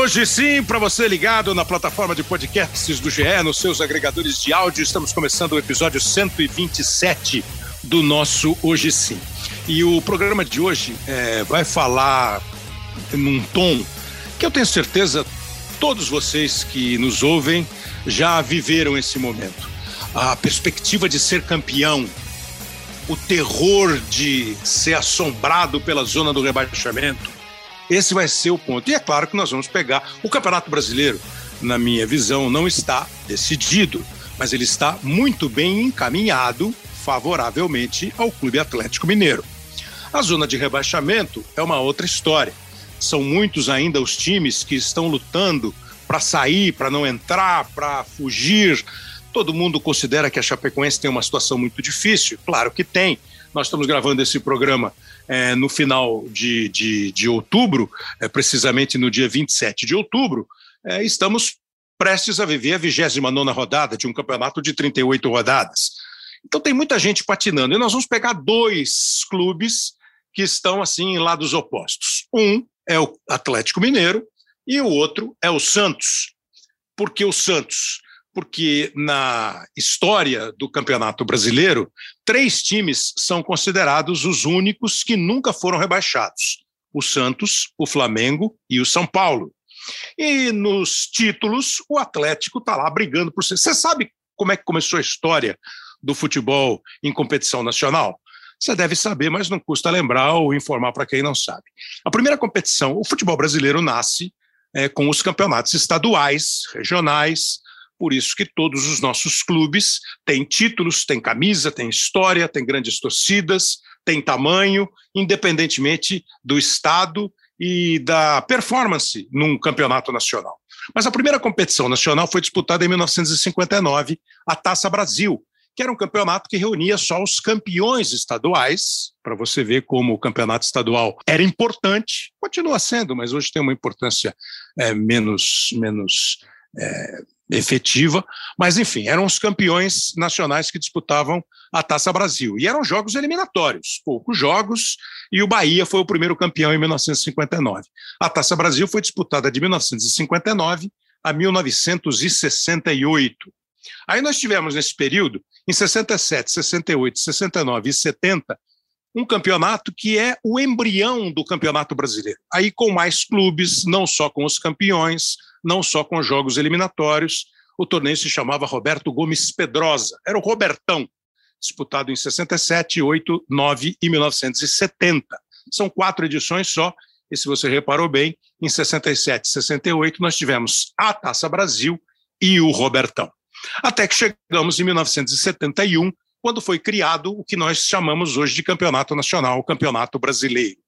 Hoje sim, para você ligado na plataforma de podcasts do GE, nos seus agregadores de áudio, estamos começando o episódio 127 do nosso Hoje Sim. E o programa de hoje é, vai falar num tom que eu tenho certeza todos vocês que nos ouvem já viveram esse momento. A perspectiva de ser campeão, o terror de ser assombrado pela zona do rebaixamento, esse vai ser o ponto. E é claro que nós vamos pegar o Campeonato Brasileiro, na minha visão, não está decidido, mas ele está muito bem encaminhado favoravelmente ao Clube Atlético Mineiro. A zona de rebaixamento é uma outra história. São muitos ainda os times que estão lutando para sair, para não entrar, para fugir. Todo mundo considera que a Chapecoense tem uma situação muito difícil. Claro que tem. Nós estamos gravando esse programa é, no final de, de, de outubro, é, precisamente no dia 27 de outubro, é, estamos prestes a viver a 29 rodada de um campeonato de 38 rodadas. Então tem muita gente patinando. E nós vamos pegar dois clubes que estão assim em lados opostos. Um é o Atlético Mineiro e o outro é o Santos. Por que o Santos? Porque na história do Campeonato Brasileiro, três times são considerados os únicos que nunca foram rebaixados: o Santos, o Flamengo e o São Paulo. E nos títulos, o Atlético está lá brigando por. Você sabe como é que começou a história do futebol em competição nacional? Você deve saber, mas não custa lembrar ou informar para quem não sabe. A primeira competição, o futebol brasileiro nasce é, com os campeonatos estaduais, regionais, por isso que todos os nossos clubes têm títulos, têm camisa, têm história, têm grandes torcidas, têm tamanho, independentemente do estado e da performance num campeonato nacional. Mas a primeira competição nacional foi disputada em 1959, a Taça Brasil, que era um campeonato que reunia só os campeões estaduais, para você ver como o campeonato estadual era importante, continua sendo, mas hoje tem uma importância é, menos, menos é, efetiva, mas enfim, eram os campeões nacionais que disputavam a Taça Brasil. E eram jogos eliminatórios, poucos jogos, e o Bahia foi o primeiro campeão em 1959. A Taça Brasil foi disputada de 1959 a 1968. Aí nós tivemos nesse período, em 67, 68, 69 e 70, um campeonato que é o embrião do Campeonato Brasileiro. Aí com mais clubes, não só com os campeões, não só com jogos eliminatórios. O torneio se chamava Roberto Gomes Pedrosa, era o Robertão, disputado em 67, 8, 9 e 1970. São quatro edições só, e se você reparou bem, em 67 e 68 nós tivemos a Taça Brasil e o Robertão. Até que chegamos em 1971, quando foi criado o que nós chamamos hoje de Campeonato Nacional, o Campeonato Brasileiro.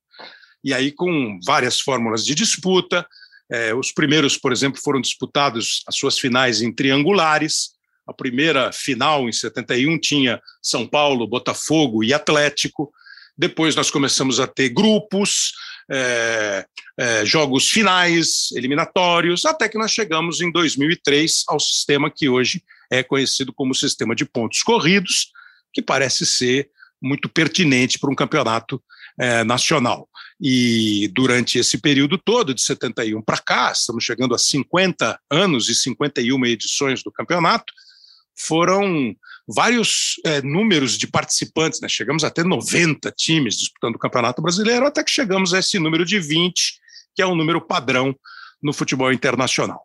E aí, com várias fórmulas de disputa, é, os primeiros, por exemplo, foram disputados as suas finais em triangulares. A primeira final, em 71, tinha São Paulo, Botafogo e Atlético. Depois nós começamos a ter grupos, é, é, jogos finais, eliminatórios, até que nós chegamos em 2003 ao sistema que hoje é conhecido como sistema de pontos corridos, que parece ser muito pertinente para um campeonato é, nacional. E durante esse período todo, de 71 para cá, estamos chegando a 50 anos e 51 edições do campeonato, foram vários é, números de participantes, né? chegamos até 90 times disputando o Campeonato Brasileiro, até que chegamos a esse número de 20, que é um número padrão no futebol internacional.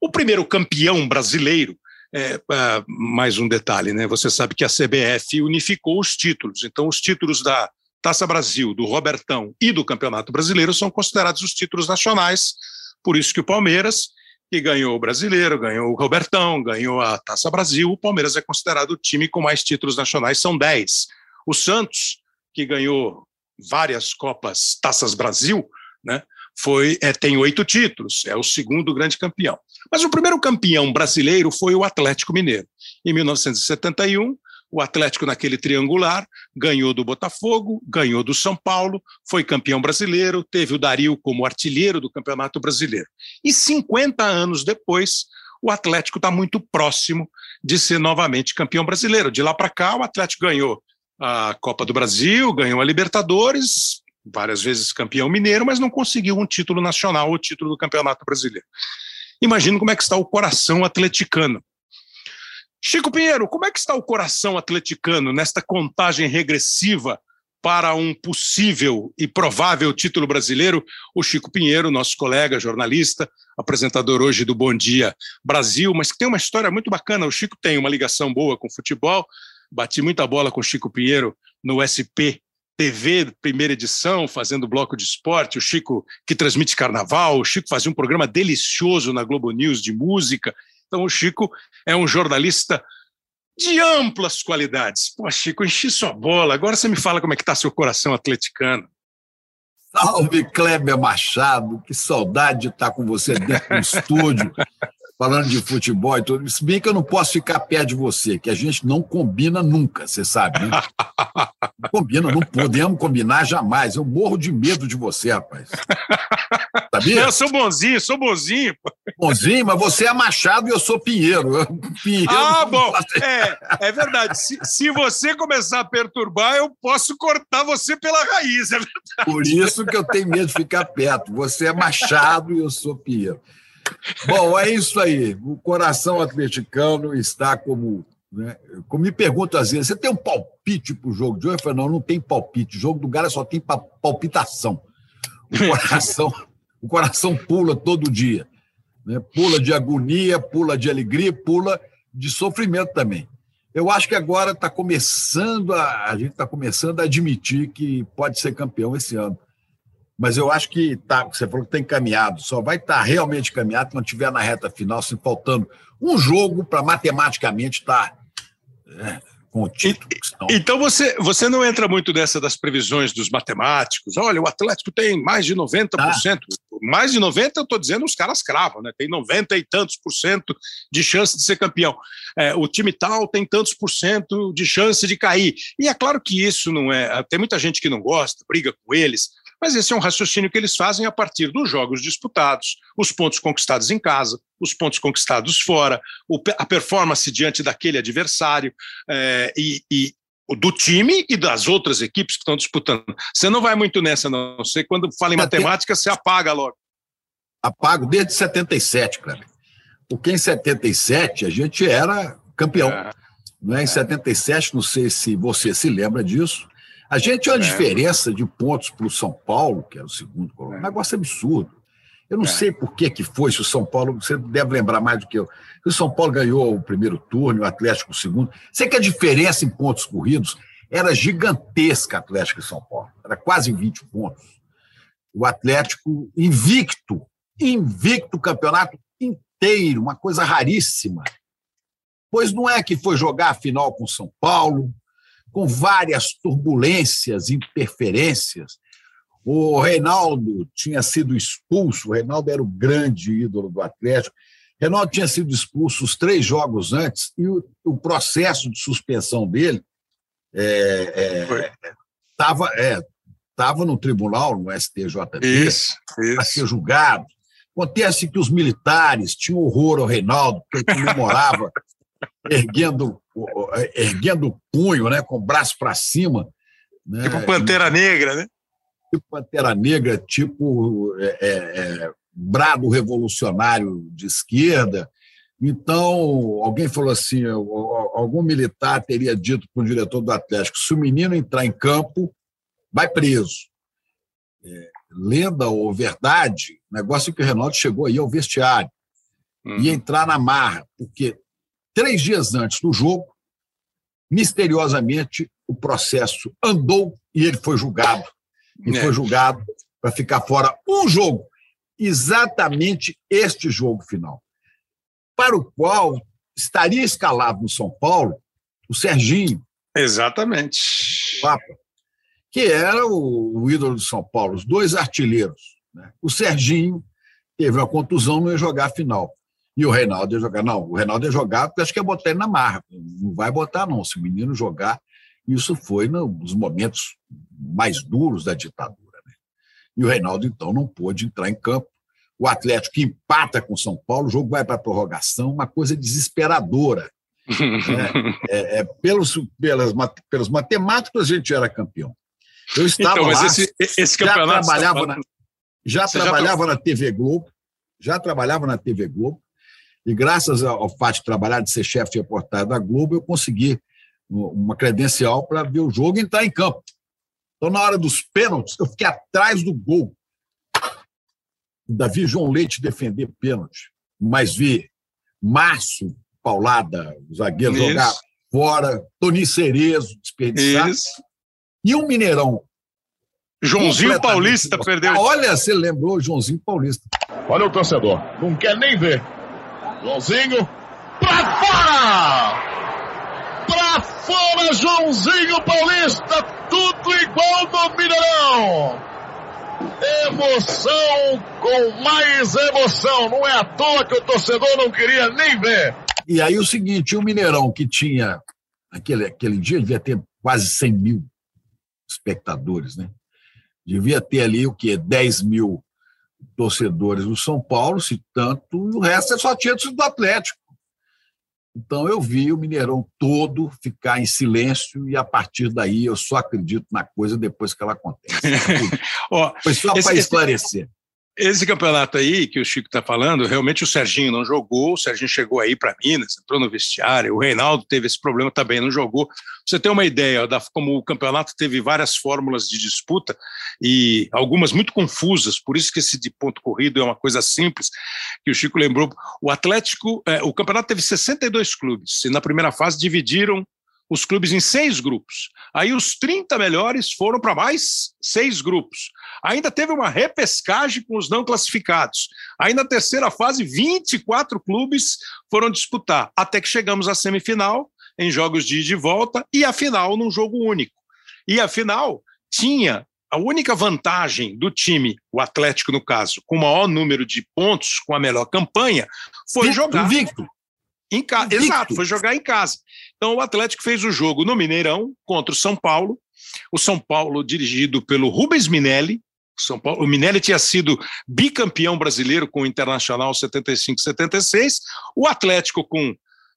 O primeiro campeão brasileiro, é, é, mais um detalhe, né? Você sabe que a CBF unificou os títulos, então os títulos da Taça Brasil, do Robertão e do Campeonato Brasileiro são considerados os títulos nacionais. Por isso que o Palmeiras, que ganhou o Brasileiro, ganhou o Robertão, ganhou a Taça Brasil, o Palmeiras é considerado o time com mais títulos nacionais, são 10. O Santos, que ganhou várias Copas Taças Brasil, né, foi, é, tem oito títulos, é o segundo grande campeão. Mas o primeiro campeão brasileiro foi o Atlético Mineiro. Em 1971, o Atlético, naquele triangular, ganhou do Botafogo, ganhou do São Paulo, foi campeão brasileiro, teve o Dario como artilheiro do Campeonato Brasileiro. E 50 anos depois, o Atlético está muito próximo de ser novamente campeão brasileiro. De lá para cá, o Atlético ganhou a Copa do Brasil, ganhou a Libertadores, várias vezes campeão mineiro, mas não conseguiu um título nacional, o título do Campeonato Brasileiro. Imagino como é que está o coração atleticano. Chico Pinheiro, como é que está o coração atleticano nesta contagem regressiva para um possível e provável título brasileiro? O Chico Pinheiro, nosso colega, jornalista, apresentador hoje do Bom Dia Brasil, mas que tem uma história muito bacana. O Chico tem uma ligação boa com futebol, bati muita bola com o Chico Pinheiro no SP TV, primeira edição, fazendo bloco de esporte, o Chico que transmite carnaval, o Chico fazia um programa delicioso na Globo News de música. Então, o Chico é um jornalista de amplas qualidades. Pô, Chico, enchi sua bola. Agora você me fala como é que está seu coração atleticano. Salve, Kleber Machado. Que saudade de estar com você dentro do estúdio falando de futebol e tudo. Se bem que eu não posso ficar perto de você, que a gente não combina nunca, você sabe, né? Não combina, não podemos combinar jamais. Eu morro de medo de você, rapaz. Sabia? Eu sou bonzinho, sou bonzinho. Bonzinho, mas você é Machado e eu sou Pinheiro. Pinheiro ah, bom. É, é verdade. Se, se você começar a perturbar, eu posso cortar você pela raiz, é verdade. Por isso que eu tenho medo de ficar perto. Você é Machado e eu sou Pinheiro. Bom, é isso aí. O coração atleticano está como. Né? Como me perguntam às vezes, você tem um palpite para o jogo de hoje? Eu falo, não, não tem palpite. O jogo do Galo só tem palpitação. O coração, o coração pula todo dia. Né? Pula de agonia, pula de alegria, pula de sofrimento também. Eu acho que agora está começando a, a gente está começando a admitir que pode ser campeão esse ano mas eu acho que tá, você falou que está encaminhado, só vai estar tá realmente encaminhado quando estiver na reta final, se faltando um jogo para matematicamente estar tá, é, com o título. Então você, você não entra muito nessa das previsões dos matemáticos. Olha, o Atlético tem mais de 90%. Tá. Mais de 90%, eu estou dizendo, os caras cravam, né? Tem 90 e tantos por cento de chance de ser campeão. É, o time tal tem tantos por cento de chance de cair. E é claro que isso não é. Tem muita gente que não gosta, briga com eles mas esse é um raciocínio que eles fazem a partir dos jogos disputados, os pontos conquistados em casa, os pontos conquistados fora, a performance diante daquele adversário é, e, e do time e das outras equipes que estão disputando. Você não vai muito nessa, não. Você, quando fala em matemática, você apaga logo. Apago desde 77, Cleber. Porque em 77 a gente era campeão. É. Não é? Em 77, não sei se você se lembra disso, a gente tinha uma é. diferença de pontos para o São Paulo, que era o segundo colocado, é. um negócio absurdo. Eu não é. sei por que, que foi, se o São Paulo, você deve lembrar mais do que eu. Se o São Paulo ganhou o primeiro turno, o Atlético o segundo. Sei que a diferença em pontos corridos era gigantesca, Atlético e São Paulo. Era quase 20 pontos. O Atlético invicto, invicto o campeonato inteiro, uma coisa raríssima. Pois não é que foi jogar a final com o São Paulo, com várias turbulências, interferências. O Reinaldo tinha sido expulso, o Reinaldo era o grande ídolo do Atlético. O Reinaldo tinha sido expulso os três jogos antes e o, o processo de suspensão dele estava é, é, tava no tribunal, no STJD, para ser julgado. Acontece que os militares tinham horror ao Reinaldo, porque ele comemorava erguendo, erguendo o punho, né, com o braço para cima. Né? Tipo Pantera Negra, né? Tipo Pantera Negra, tipo é, é, é, brado revolucionário de esquerda. Então, alguém falou assim: algum militar teria dito para o diretor do Atlético: se o menino entrar em campo, vai preso. É, lenda ou verdade, negócio que o Renato chegou aí ao vestiário. Uhum. Ia entrar na marra, porque Três dias antes do jogo, misteriosamente, o processo andou e ele foi julgado. E é. foi julgado para ficar fora um jogo, exatamente este jogo final, para o qual estaria escalado no São Paulo o Serginho. Exatamente. que era o, o ídolo do São Paulo, os dois artilheiros. Né? O Serginho teve uma contusão, não ia jogar a final. E o Reinaldo ia jogar. Não, o Reinaldo ia jogar porque acho que ia botar ele na marra. Não vai botar, não. Se o menino jogar. Isso foi nos momentos mais duros da ditadura. Né? E o Reinaldo, então, não pôde entrar em campo. O Atlético empata com o São Paulo, o jogo vai para a prorrogação, uma coisa desesperadora. é, é, é, pelos, pelas, pelos matemáticos, a gente era campeão. Eu estava então, lá. Esse, esse campeonato. Já trabalhava, na, já trabalhava na TV Globo, já trabalhava na TV Globo, e graças ao fato de trabalhar, de ser chefe de reportagem da Globo, eu consegui uma credencial para ver o jogo e entrar em campo. Então, na hora dos pênaltis, eu fiquei atrás do gol. Davi João Leite defender pênalti, mas vi Márcio Paulada, o zagueiro, Isso. jogar fora, Toni Cerezo desperdiçar. Isso. E o Mineirão. Joãozinho Paulista perdeu. Olha, você lembrou Joãozinho Paulista. Olha o torcedor, não quer nem ver. Joãozinho, pra fora! Pra fora, Joãozinho Paulista, tudo igual no Mineirão! Emoção com mais emoção, não é à toa que o torcedor não queria nem ver. E aí o seguinte, o Mineirão que tinha, aquele, aquele dia devia ter quase 100 mil espectadores, né? Devia ter ali o quê? 10 mil torcedores do São Paulo, se tanto, o resto é só tinha do Atlético. Então eu vi o Mineirão todo ficar em silêncio e a partir daí eu só acredito na coisa depois que ela acontece. Foi só para esclarecer. Esse campeonato aí que o Chico está falando, realmente o Serginho não jogou, o Serginho chegou aí para Minas, entrou no vestiário, o Reinaldo teve esse problema também, não jogou. Você tem uma ideia da como o campeonato teve várias fórmulas de disputa e algumas muito confusas, por isso que esse de ponto corrido é uma coisa simples, que o Chico lembrou. O Atlético, é, o campeonato teve 62 clubes e na primeira fase dividiram os clubes em seis grupos. Aí os 30 melhores foram para mais seis grupos. Ainda teve uma repescagem com os não classificados. Aí na terceira fase, 24 clubes foram disputar, até que chegamos à semifinal, em jogos de ida e volta, e a final num jogo único. E a final tinha a única vantagem do time, o Atlético no caso, com o maior número de pontos, com a melhor campanha, foi Victor, jogar. Invicto. Em casa. Exato, foi jogar em casa. Então o Atlético fez o jogo no Mineirão contra o São Paulo. O São Paulo dirigido pelo Rubens Minelli. O, São Paulo, o Minelli tinha sido bicampeão brasileiro com o Internacional 75-76. O Atlético com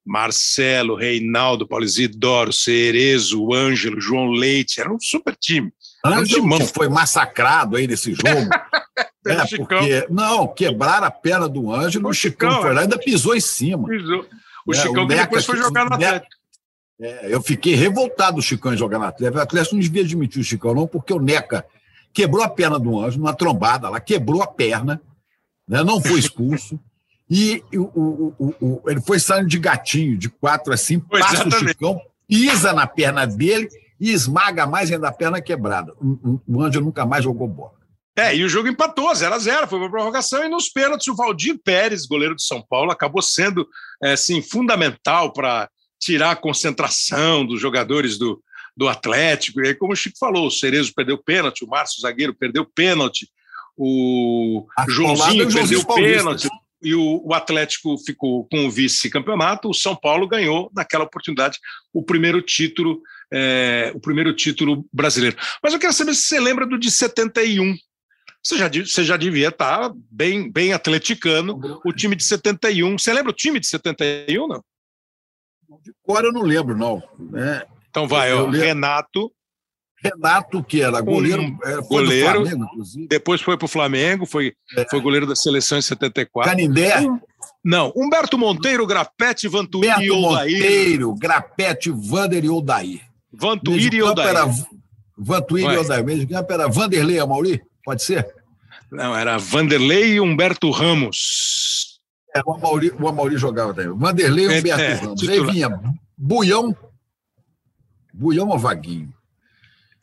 Marcelo, Reinaldo, Paulo Isidoro, Cerezo, Ângelo, João Leite. Era um super time. Ângelo que foi massacrado aí nesse jogo. é, porque, não, quebraram a perna do Ângelo, o, o Chicão, Chicão foi lá e ainda pisou em cima. Pisou. O é, Chicão o Neca, depois foi jogar na Atlético. É, eu fiquei revoltado do Chicão em jogar na Atlético. O Atlético não devia admitir o Chicão, não, porque o Neca quebrou a perna do Ângelo, numa trombada lá, quebrou a perna, né, não foi expulso. e o, o, o, ele foi saindo de gatinho, de quatro assim, passa Exatamente. o Chicão, pisa na perna dele e esmaga mais ainda a perna quebrada. O, o Ângelo nunca mais jogou bola. É, e o jogo empatou, 0 a 0 foi para prorrogação, e nos pênaltis o Valdir Pérez, goleiro de São Paulo, acabou sendo é, assim, fundamental para tirar a concentração dos jogadores do, do Atlético. E aí, como o Chico falou, o Cerezo perdeu pênalti, o Márcio Zagueiro perdeu pênalti, o Joãozinho perdeu pênalti e o, o, Atlético ficou com o vice-campeonato, o São Paulo ganhou naquela oportunidade o primeiro título, é, o primeiro título brasileiro. Mas eu quero saber se você lembra do de 71. Você já, você já devia estar bem, bem atleticano, o time de 71. Você lembra o time de 71, não? De cor eu não lembro, não. É, então vai, ó, Renato, Renato, que era goleiro, um é, goleiro Flamengo, inclusive. Depois foi para o Flamengo, foi, é. foi goleiro da seleção em 74. Canindé? Um, não, Humberto Monteiro, Grapete, Vantuíri e Odair. Monteiro, Grapete, Vander e Odair. Vantuíri e Odair. Era Vantuíri e Odair. De campo era Vanderlei Amauri, pode ser? Não, era Vanderlei e Humberto Ramos. É, o Amauri, o Amauri jogava também. Vanderlei e é, Humberto é, Ramos. Titular. Aí vinha Buião, Buião ou Vaguinho?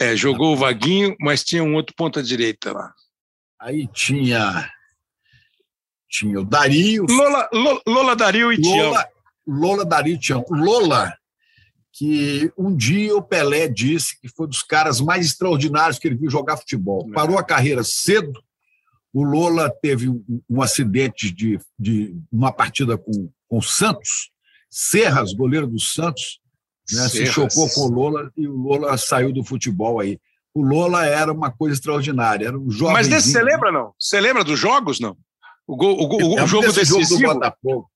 É, jogou o Vaguinho, mas tinha um outro ponta direita lá. Aí tinha tinha o Dario. Lola, Lola, Lola Dario e Tião. Lola, Lola Dario e Tião. Lola, que um dia o Pelé disse que foi dos caras mais extraordinários que ele viu jogar futebol. É. Parou a carreira cedo. O Lola teve um, um acidente de, de uma partida com, com o Santos. Serras, goleiro do Santos, né? Se chocou com o Lola e o Lola saiu do futebol aí. O Lola era uma coisa extraordinária, era um jovem. Mas desse você lembra, não? Você lembra dos jogos, não? O, go, o, o, o jogo decisivo? Jogo do Botafogo.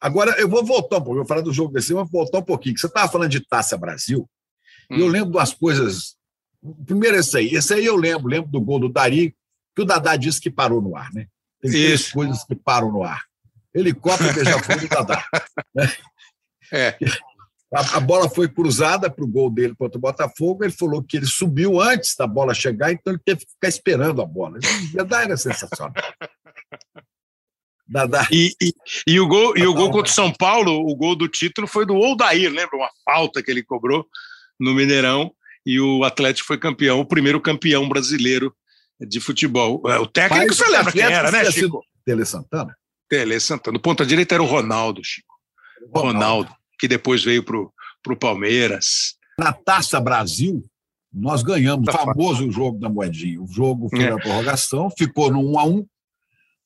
Agora, eu vou voltar um pouco, eu vou falar do jogo decisivo, vou voltar um pouquinho. Você estava falando de Taça Brasil, hum. e eu hum. lembro das coisas Primeiro esse aí. Esse aí eu lembro, lembro do gol do Dari, que o Dadá disse que parou no ar, né? Tem três coisas que param no ar. Helicóptero, beija-flor e Dadá. Né? É. A, a, bola foi cruzada para o gol dele contra o Botafogo. Ele falou que ele subiu antes da bola chegar, então ele teve que ficar esperando a bola. Dadá era sensacional. Dadá. E, e, e, o gol, e o gol contra o São Paulo, o gol do título foi do Oldair, lembra? Uma falta que ele cobrou no Mineirão e o Atlético foi campeão, o primeiro campeão brasileiro de futebol. É, o técnico Mas você lembra quem era, né, Chico? Tele Santana. Tele Santana. O ponta direita era o Ronaldo, Chico. Ronaldo, Ronaldo que depois veio para o Palmeiras. Na Taça Brasil, nós ganhamos o famoso jogo da moedinha. O jogo foi é. na prorrogação, ficou no 1 a 1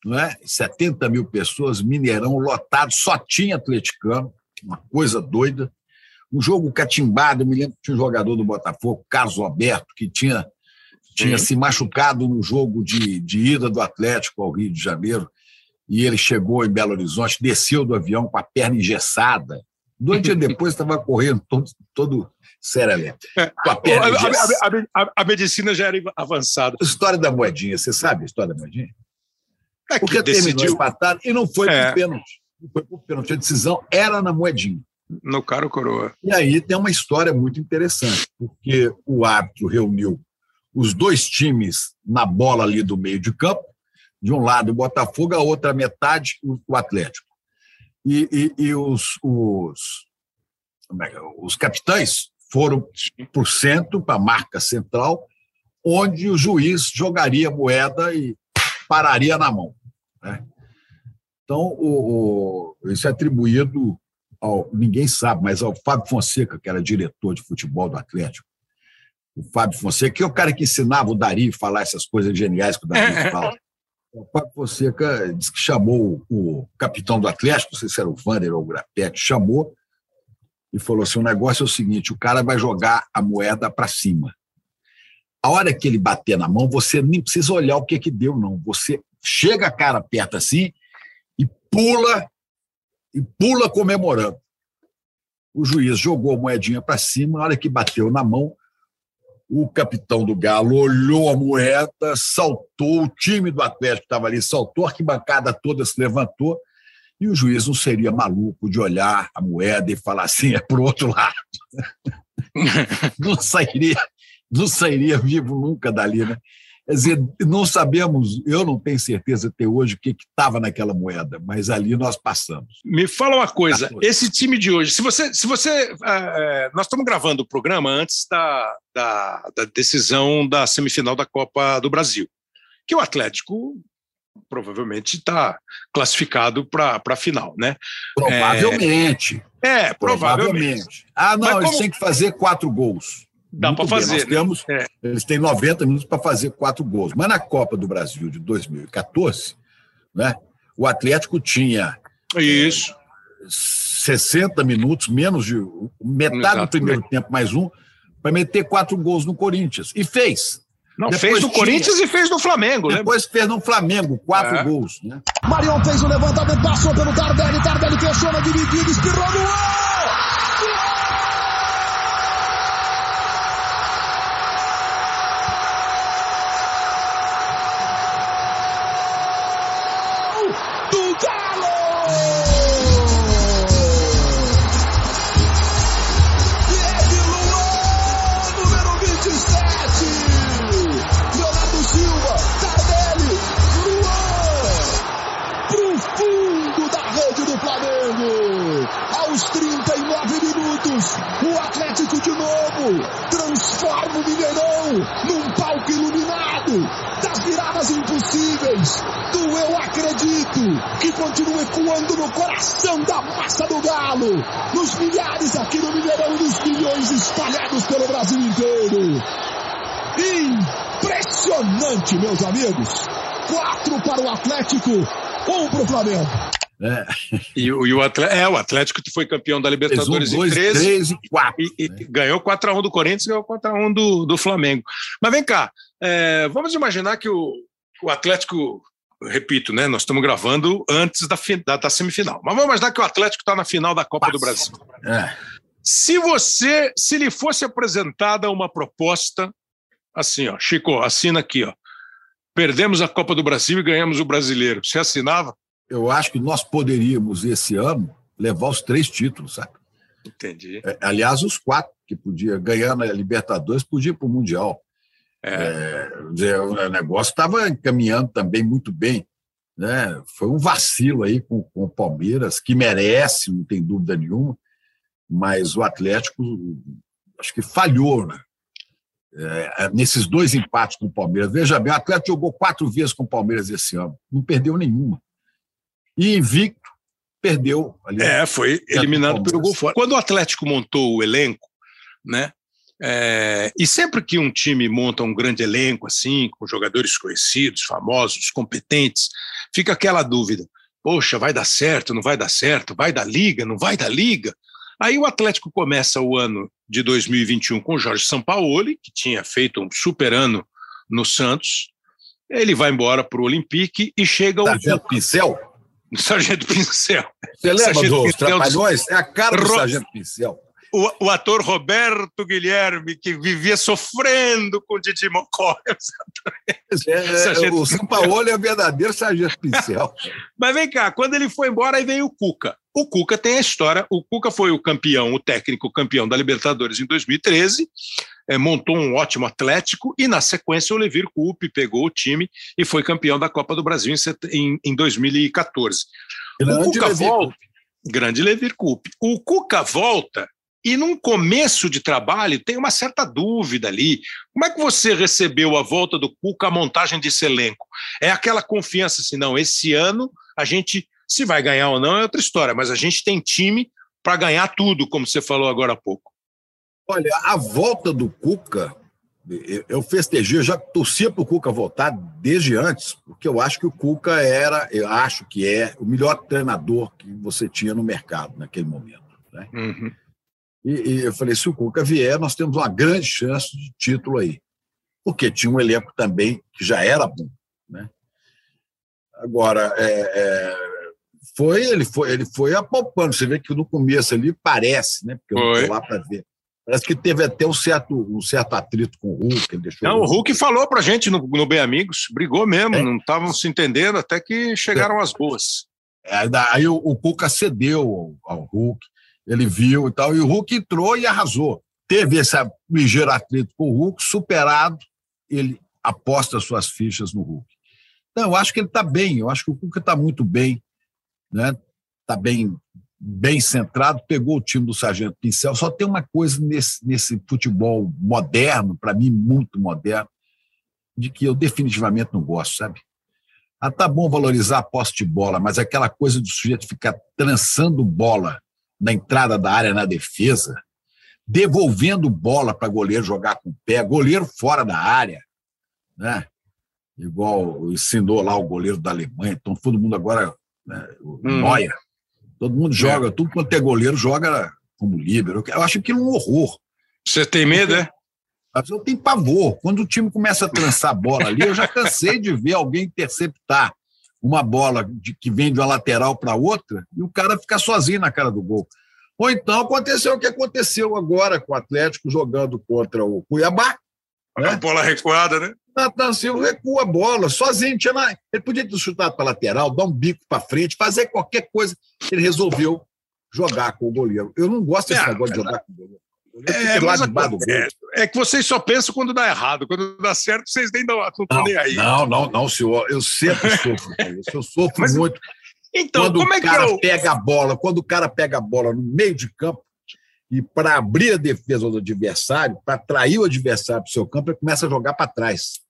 não é? 70 mil pessoas, Mineirão lotado, só tinha atleticano, uma coisa doida. Um jogo catimbado, eu me lembro que tinha um jogador do Botafogo, Carlos Alberto, que tinha, tinha se machucado no jogo de, de ida do Atlético ao Rio de Janeiro, e ele chegou em Belo Horizonte, desceu do avião com a perna engessada, Dois dias depois estava correndo todo, todo seriamente. É, a, a, a, a, medicina já era avançada. História da moedinha, você sabe a história da moedinha? É Porque decidiu... terminou empatado e não foi é. por pênalti. Não foi por pênalti. A decisão era na moedinha. No caro coroa. E aí tem uma história muito interessante, porque o árbitro reuniu os dois times na bola ali do meio de campo, de um lado o Botafogo, a outra metade o Atlético e, e, e os, os, é os capitães foram por centro, para a marca central, onde o juiz jogaria a moeda e pararia na mão. Né? Então, o, o, isso é atribuído ao, ninguém sabe, mas ao Fábio Fonseca, que era diretor de futebol do Atlético. O Fábio Fonseca, que é o cara que ensinava o Dari a falar essas coisas geniais que o Dari fala. O Fábio Fonseca disse que chamou o capitão do Atlético, não sei se era o Vander ou o Grapete, chamou e falou assim: o negócio é o seguinte: o cara vai jogar a moeda para cima. A hora que ele bater na mão, você nem precisa olhar o que, que deu, não. Você chega a cara perto assim e pula, e pula comemorando. O juiz jogou a moedinha para cima, na hora que bateu na mão, o capitão do Galo olhou a moeda, saltou, o time do Atlético estava ali saltou, a arquibancada toda se levantou, e o juiz não seria maluco de olhar a moeda e falar assim, é para o outro lado. não, sairia, não sairia vivo nunca dali, né? Quer dizer, não sabemos, eu não tenho certeza até hoje o que estava naquela moeda, mas ali nós passamos. Me fala uma coisa, esse time de hoje, se você. Se você é, nós estamos gravando o programa antes da, da, da decisão da semifinal da Copa do Brasil, que o Atlético provavelmente está classificado para a final, né? Provavelmente. É, é provavelmente. provavelmente. Ah, não, Mas eles têm que fazer quatro gols. Dá para fazer. Nós né? temos, é. Eles têm 90 minutos para fazer quatro gols. Mas na Copa do Brasil de 2014, né, o Atlético tinha. Isso. É, 60 minutos, menos de metade Exatamente. do primeiro tempo, mais um, para meter quatro gols no Corinthians. E fez. Não, Depois fez no tinha, Corinthians e fez no Flamengo, Depois fez no Flamengo, quatro é. gols. Né? Marion fez o levantamento, passou pelo Tardelli, Tardelli fechou na dividida, espirrou no ar! Novo transforma o Mineirão num palco iluminado das viradas impossíveis do eu acredito que continua ecoando no coração da massa do Galo, nos milhares aqui no Mineirão e nos milhões espalhados pelo Brasil inteiro. Impressionante, meus amigos. Quatro para o Atlético, um para o Flamengo. É. E, o, e o, Atlético, é, o Atlético foi campeão da Libertadores um, dois, em 13 3 e 4. E, e, né? ganhou 4x1 do Corinthians e ganhou 4x1 do, do Flamengo. Mas vem cá, é, vamos imaginar que o, o Atlético, repito, né? Nós estamos gravando antes da, da, da semifinal. Mas vamos imaginar que o Atlético está na final da Copa Passa. do Brasil. É. Se você, se lhe fosse apresentada uma proposta assim, ó, Chico, assina aqui, ó. Perdemos a Copa do Brasil e ganhamos o Brasileiro. Você assinava? Eu acho que nós poderíamos, esse ano, levar os três títulos, sabe? Entendi. É, aliás, os quatro que podia ganhar na Libertadores podia ir para o Mundial. É. É, o negócio estava encaminhando também muito bem. Né? Foi um vacilo aí com, com o Palmeiras, que merece, não tem dúvida nenhuma, mas o Atlético acho que falhou né? É, nesses dois empates com o Palmeiras. Veja bem, o Atlético jogou quatro vezes com o Palmeiras esse ano, não perdeu nenhuma. E invicto, perdeu. Ali, é, foi eliminado pelo gol fora. Quando o Atlético montou o elenco, né? É, e sempre que um time monta um grande elenco assim, com jogadores conhecidos, famosos, competentes, fica aquela dúvida: poxa, vai dar certo, não vai dar certo, vai dar liga, não vai dar liga? Aí o Atlético começa o ano de 2021 com o Jorge Sampaoli, que tinha feito um super ano no Santos. Ele vai embora para o Olympique e chega Sargento o. Pincel? Sargento Pincel. Você lembra Sargento dos Pincel Trapalhões? É a cara do Ro... Sargento Pincel o, o, ator Roberto Guilherme, que vivia sofrendo com Didi Mocó. É, é, o São Paulo é o verdadeiro sargento pincel. Mas vem cá, quando ele foi embora, aí veio o Cuca. O Cuca tem a história. O Cuca foi o campeão, o técnico campeão da Libertadores em 2013, é, montou um ótimo Atlético e, na sequência, o Levir Coupe pegou o time e foi campeão da Copa do Brasil em, em 2014. Grande o Cuca Levir volta. Grande Levir Coupe. O Cuca volta e num começo de trabalho tem uma certa dúvida ali. Como é que você recebeu a volta do Cuca, a montagem desse elenco? É aquela confiança assim, não, esse ano a gente, se vai ganhar ou não é outra história, mas a gente tem time para ganhar tudo, como você falou agora há pouco. Olha, a volta do Cuca, eu festejei, eu já torcia para o Cuca voltar desde antes, porque eu acho que o Cuca era, eu acho que é, o melhor treinador que você tinha no mercado naquele momento. Né? Uhum. E, e, eu falei: se o Cuca vier, nós temos uma grande chance de título aí. Porque tinha um elenco também que já era bom. Né? Agora, é, é, foi, ele foi ele foi apalpando. Você vê que no começo ali parece, né? Porque eu não estou lá para ver. Parece que teve até um certo, um certo atrito com o Hulk. Ele deixou não, o Hulk falou para gente no, no Bem Amigos, brigou mesmo, é. não estavam se entendendo até que chegaram as boas. É, aí o, o Cuca cedeu ao, ao Hulk ele viu e tal, e o Hulk entrou e arrasou. Teve esse ligeiro atrito com o Hulk, superado, ele aposta suas fichas no Hulk. Então, eu acho que ele está bem, eu acho que o Hulk está muito bem, né? Está bem, bem centrado, pegou o time do Sargento Pincel. Só tem uma coisa nesse, nesse futebol moderno, para mim, muito moderno, de que eu definitivamente não gosto, sabe? Ah, tá bom valorizar a posse de bola, mas aquela coisa do sujeito ficar trançando bola na entrada da área na defesa, devolvendo bola para goleiro jogar com o pé, goleiro fora da área, né? Igual ensinou lá o goleiro da Alemanha, então todo mundo agora, né, o hum. Neuer, todo mundo joga, é. tudo quanto é goleiro joga como líbero. Eu acho aquilo um horror. Você tem medo, é? Eu tenho pavor. Quando o time começa a trançar a bola ali, eu já cansei de ver alguém interceptar uma bola de, que vem de uma lateral para outra e o cara ficar sozinho na cara do gol. Ou então aconteceu o que aconteceu agora com o Atlético jogando contra o Cuiabá. Né? A bola recuada, né? Natan Silva recua a bola, sozinho. Tinha na... Ele podia ter chutado para lateral, dar um bico para frente, fazer qualquer coisa. Ele resolveu jogar com o goleiro. Eu não gosto desse é, negócio de jogar com o goleiro. É, é, é, que vocês só pensam quando dá errado. Quando dá certo, vocês nem dão, não estão nem aí. Não, não, não, senhor. Eu sempre sofro. eu sofro Mas, muito. Então, quando como é que o cara eu... pega a bola, quando o cara pega a bola no meio de campo e para abrir a defesa do adversário, para atrair o adversário para o seu campo, ele começa a jogar para trás.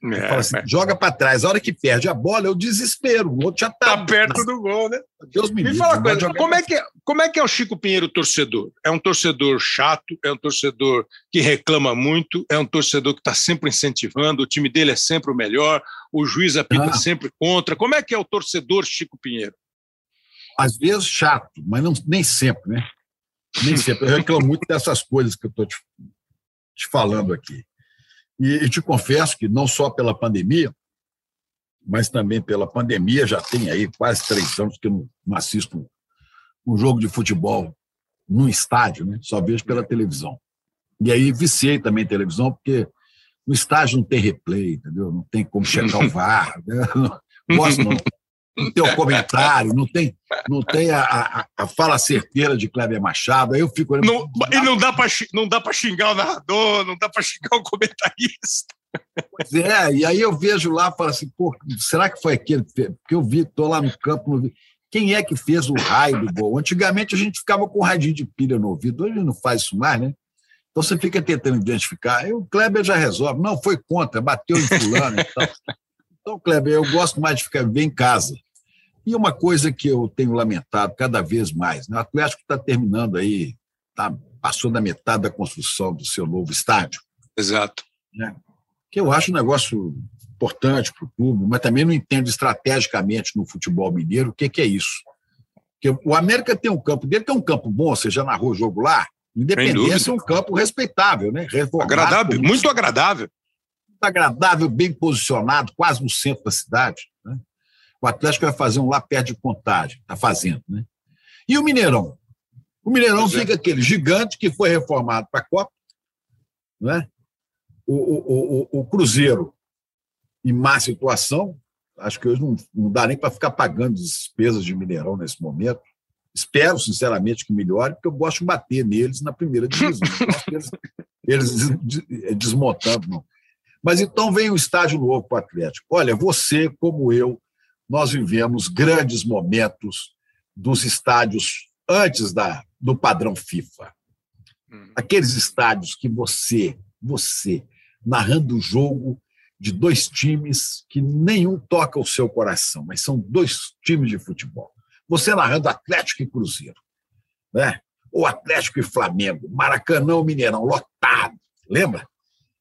É, fala assim, é. joga para trás. A hora que perde a bola, é o desespero. O outro já está tá perto do gol, né? Deus me, me fala uma coisa, como é, que, é, como é que é o Chico Pinheiro torcedor? É um torcedor chato, é um torcedor que reclama muito, é um torcedor que está sempre incentivando, o time dele é sempre o melhor, o juiz apita ah. sempre contra. Como é que é o torcedor Chico Pinheiro? Às vezes chato, mas não, nem sempre, né? Nem sempre. Eu reclamo muito dessas coisas que eu estou te, te falando aqui. E, e te confesso que não só pela pandemia, mas também pela pandemia, já tem aí quase três anos que eu não assisto um jogo de futebol no estádio, né? só vejo pela televisão. E aí viciei também televisão, porque No estádio não tem replay, entendeu? Não tem como checar o VAR. Né? Não gosto, não. Não tem o comentário, não tem, não tem a, a, a fala certeira de Kleber Machado. Aí eu fico olhando. Não, e não dá para xingar o narrador, não dá para xingar o comentarista. Pois é, e aí eu vejo lá e falo assim, pô, será que foi aquele? Porque eu vi, estou lá no campo, não vi. Quem é que fez o raio do gol? Antigamente a gente ficava com um radinho de pilha no ouvido, hoje não faz isso mais, né? Então você fica tentando identificar. Aí o Kleber já resolve. Não, foi contra, bateu em fulano e tal. Então, Kleber, eu gosto mais de ficar bem em casa. E uma coisa que eu tenho lamentado cada vez mais, né? o Atlético está terminando aí, tá, passou da metade da construção do seu novo estádio. Exato. Né? Que eu acho um negócio importante para o clube, mas também não entendo estrategicamente no futebol mineiro o que, que é isso. Porque o América tem um campo dele, que é um campo bom, você já narrou o jogo lá. Independência é um campo respeitável, né? Reformado, agradável, muito agradável. Muito agradável, bem posicionado, quase no centro da cidade. Né? O Atlético vai fazer um lá perto de contagem, está fazendo, né? E o Mineirão? O Mineirão pois é. fica é. aquele gigante que foi reformado para a Copa, né? O, o, o, o Cruzeiro em má situação. Acho que hoje não, não dá nem para ficar pagando despesas de Mineirão nesse momento. Espero, sinceramente, que melhore, porque eu gosto de bater neles na primeira divisão. eles, eles desmontando, não. Mas então vem um estágio novo para o Atlético. Olha, você, como eu, nós vivemos grandes momentos dos estádios antes da, do padrão FIFA. Uhum. Aqueles estádios que você, você, narrando o jogo, de dois times que nenhum toca o seu coração, mas são dois times de futebol. Você narrando Atlético e Cruzeiro, né? ou Atlético e Flamengo, Maracanã ou Mineirão, lotado, lembra?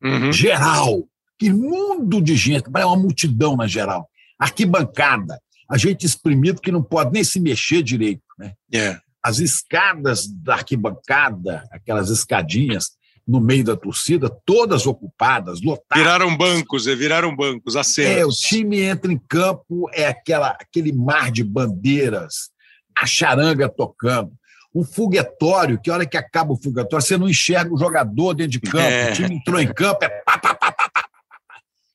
Uhum. Geral, que mundo de gente, é uma multidão na geral. Arquibancada, a gente exprimido que não pode nem se mexer direito. Né? É. As escadas da arquibancada, aquelas escadinhas, no meio da torcida, todas ocupadas, lotadas. Viraram bancos, é, viraram bancos, assentos. É, o time entra em campo, é aquela, aquele mar de bandeiras, a charanga tocando. Um foguetório, que a hora que acaba o foguetório, você não enxerga o jogador dentro de campo, é. o time entrou em campo, é pá, pá, pá, pá, pá,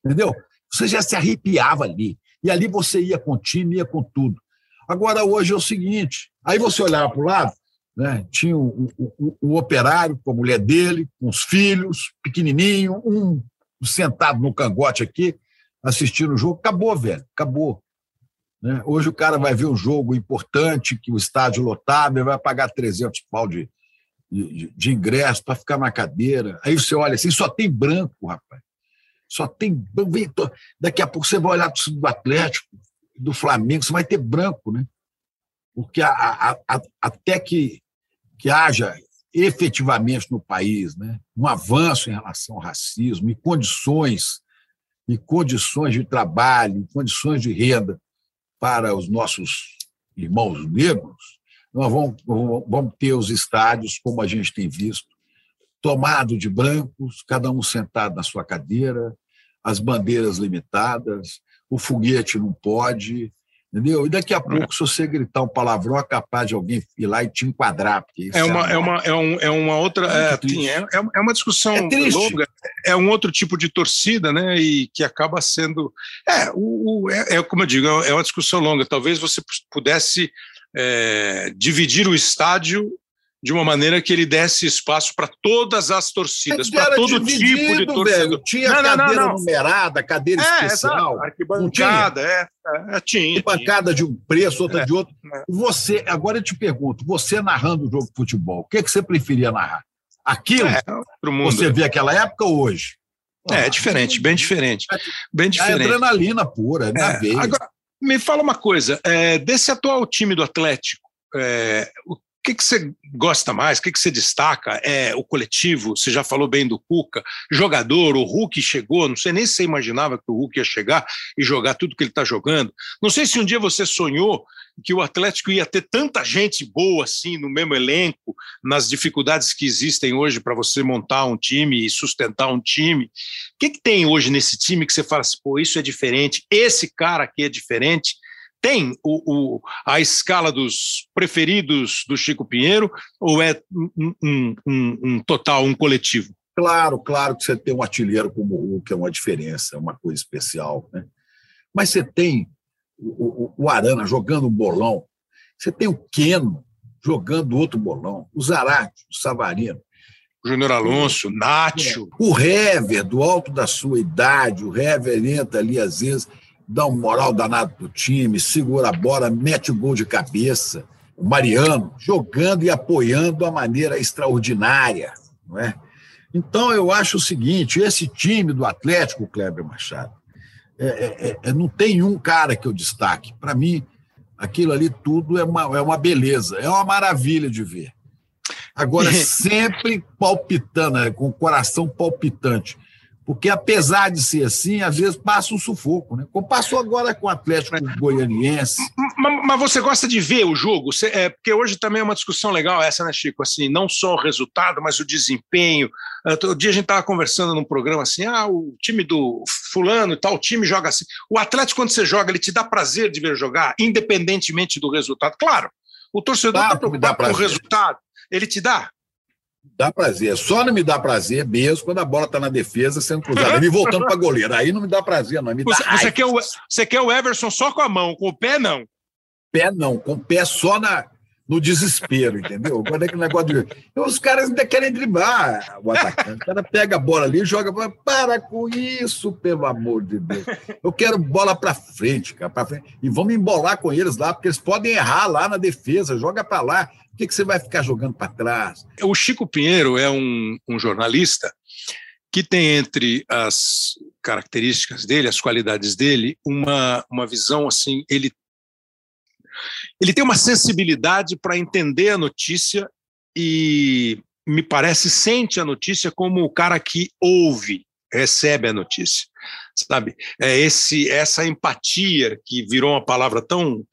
entendeu? Você já se arrepiava ali. E ali você ia com o time, ia com tudo. Agora, hoje é o seguinte, aí você olhava para o lado, né? Tinha o, o, o, operário com a mulher dele, com os filhos, pequenininho, um sentado no cangote aqui, assistindo o jogo. Acabou, velho, acabou. Né? Hoje o cara vai ver um jogo importante, que o estádio lotado, vai pagar 300 pau de, de, de ingresso para ficar na cadeira. Aí você olha assim, só tem branco, rapaz. Só tem. Daqui a pouco você vai olhar do Atlético, do Flamengo, você vai ter branco, né? Porque a, a, a, até que que haja efetivamente no país né, um avanço em relação ao racismo e condições e condições de trabalho, condições de renda para os nossos irmãos negros, nós vamos, vamos ter os estádios, como a gente tem visto, tomado de brancos, cada um sentado na sua cadeira, as bandeiras limitadas, o foguete não pode, Entendeu? E daqui a pouco, se você gritar um palavrão, é capaz de alguém ir lá e te enquadrar. Porque é, uma, é, uma, é, um, é uma outra. É, é, é, uma discussão é longa. É um outro tipo de torcida, né? E que acaba sendo. É, o, o é, é, como eu digo, é uma discussão longa. Talvez você pudesse é, dividir o estádio de uma maneira que ele desse espaço para todas as torcidas, para todo dividido, tipo de torcedor. Tinha não, cadeira não, não, numerada, cadeira é, especial. Exato. Arquibancada, é, é, tinha. Arquibancada de um preço, outra é, de outro. É. Você, agora eu te pergunto, você narrando o jogo de futebol, o que, é que você preferia narrar? Aquilo? É, você vê aquela época ou hoje? É, é diferente, bem diferente. Bem diferente. É adrenalina pura, na é. Agora, me fala uma coisa, é, desse atual time do Atlético, é, o o que, que você gosta mais? O que, que você destaca? É o coletivo? Você já falou bem do Cuca, jogador, o Hulk chegou. Não sei nem se você imaginava que o Hulk ia chegar e jogar tudo que ele está jogando. Não sei se um dia você sonhou que o Atlético ia ter tanta gente boa assim no mesmo elenco, nas dificuldades que existem hoje para você montar um time e sustentar um time. O que, que tem hoje nesse time que você fala assim, pô, isso é diferente, esse cara aqui é diferente? Tem o, o, a escala dos preferidos do Chico Pinheiro ou é um, um, um, um total, um coletivo? Claro, claro que você tem um artilheiro como o Hulk, é uma diferença, é uma coisa especial. Né? Mas você tem o, o, o Arana jogando um bolão, você tem o Keno jogando outro bolão, o Zarate, o Savarino. O Júnior Alonso, Nacho. O Hever, do alto da sua idade, o Hever entra ali às vezes, dá um moral danado pro time, segura a bola, mete o gol de cabeça. O Mariano jogando e apoiando uma maneira extraordinária, não é? Então eu acho o seguinte, esse time do Atlético, Kleber Machado, é, é, é, é não tem um cara que eu destaque. Para mim, aquilo ali tudo é uma, é uma beleza, é uma maravilha de ver. Agora, sempre palpitando, né, com o coração palpitante. Porque, apesar de ser assim, às vezes passa um sufoco, né? Como passou agora com o Atlético Goianiense. Mas, mas, você gosta de ver o jogo? Você, é, porque hoje também é uma discussão legal essa, né, Chico? Assim, não só o resultado, mas o desempenho. Outro dia a gente estava conversando num programa assim: ah, o time do fulano e tal, o time joga assim. O Atlético, quando você joga, ele te dá prazer de ver jogar, independentemente do resultado. Claro, o torcedor está preocupado com o resultado. Ele te dá? Dá prazer. Só não me dá prazer mesmo quando a bola está na defesa sendo cruzada. Me voltando para goleiro. Aí não me dá prazer, não. Me você, você, quer o, você quer o Everson só com a mão, com o pé não? Pé não, com o pé só na, no desespero, entendeu? Quando é que o negócio de. Os caras ainda querem driblar o atacante. O cara pega a bola ali e joga. Para com isso, pelo amor de Deus. Eu quero bola para frente, cara, para frente. E vamos embolar com eles lá, porque eles podem errar lá na defesa. Joga para lá. Por que, que você vai ficar jogando para trás? O Chico Pinheiro é um, um jornalista que tem entre as características dele, as qualidades dele, uma, uma visão assim, ele ele tem uma sensibilidade para entender a notícia e me parece sente a notícia como o cara que ouve, recebe a notícia, sabe? É esse essa empatia que virou uma palavra tão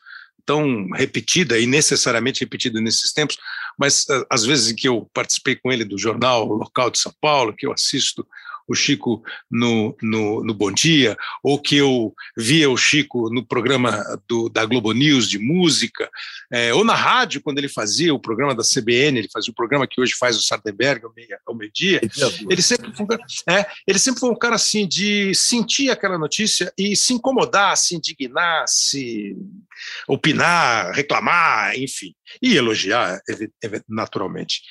tão repetida e necessariamente repetida nesses tempos, mas às vezes que eu participei com ele do jornal local de São Paulo, que eu assisto o Chico no, no, no Bom Dia, ou que eu via o Chico no programa do, da Globo News de música, é, ou na rádio, quando ele fazia o programa da CBN, ele fazia o programa que hoje faz o Sardenberg ao meio-dia, meio ele, sempre foi, é, ele sempre foi um cara assim de sentir aquela notícia e se incomodar, se indignar, se opinar, reclamar, enfim, e elogiar, naturalmente.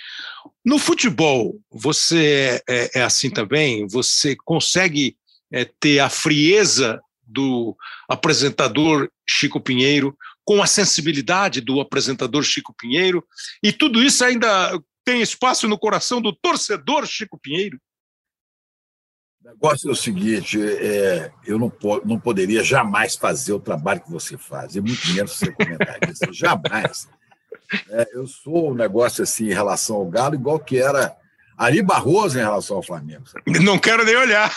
No futebol, você é, é assim também? Você consegue é, ter a frieza do apresentador Chico Pinheiro com a sensibilidade do apresentador Chico Pinheiro e tudo isso ainda tem espaço no coração do torcedor Chico Pinheiro? Negócio é o seguinte: é, eu não, po não poderia jamais fazer o trabalho que você faz, e muito menos ser comentarista, jamais. É, eu sou um negócio assim em relação ao Galo, igual que era Ari Barroso em relação ao Flamengo. Não quero nem olhar.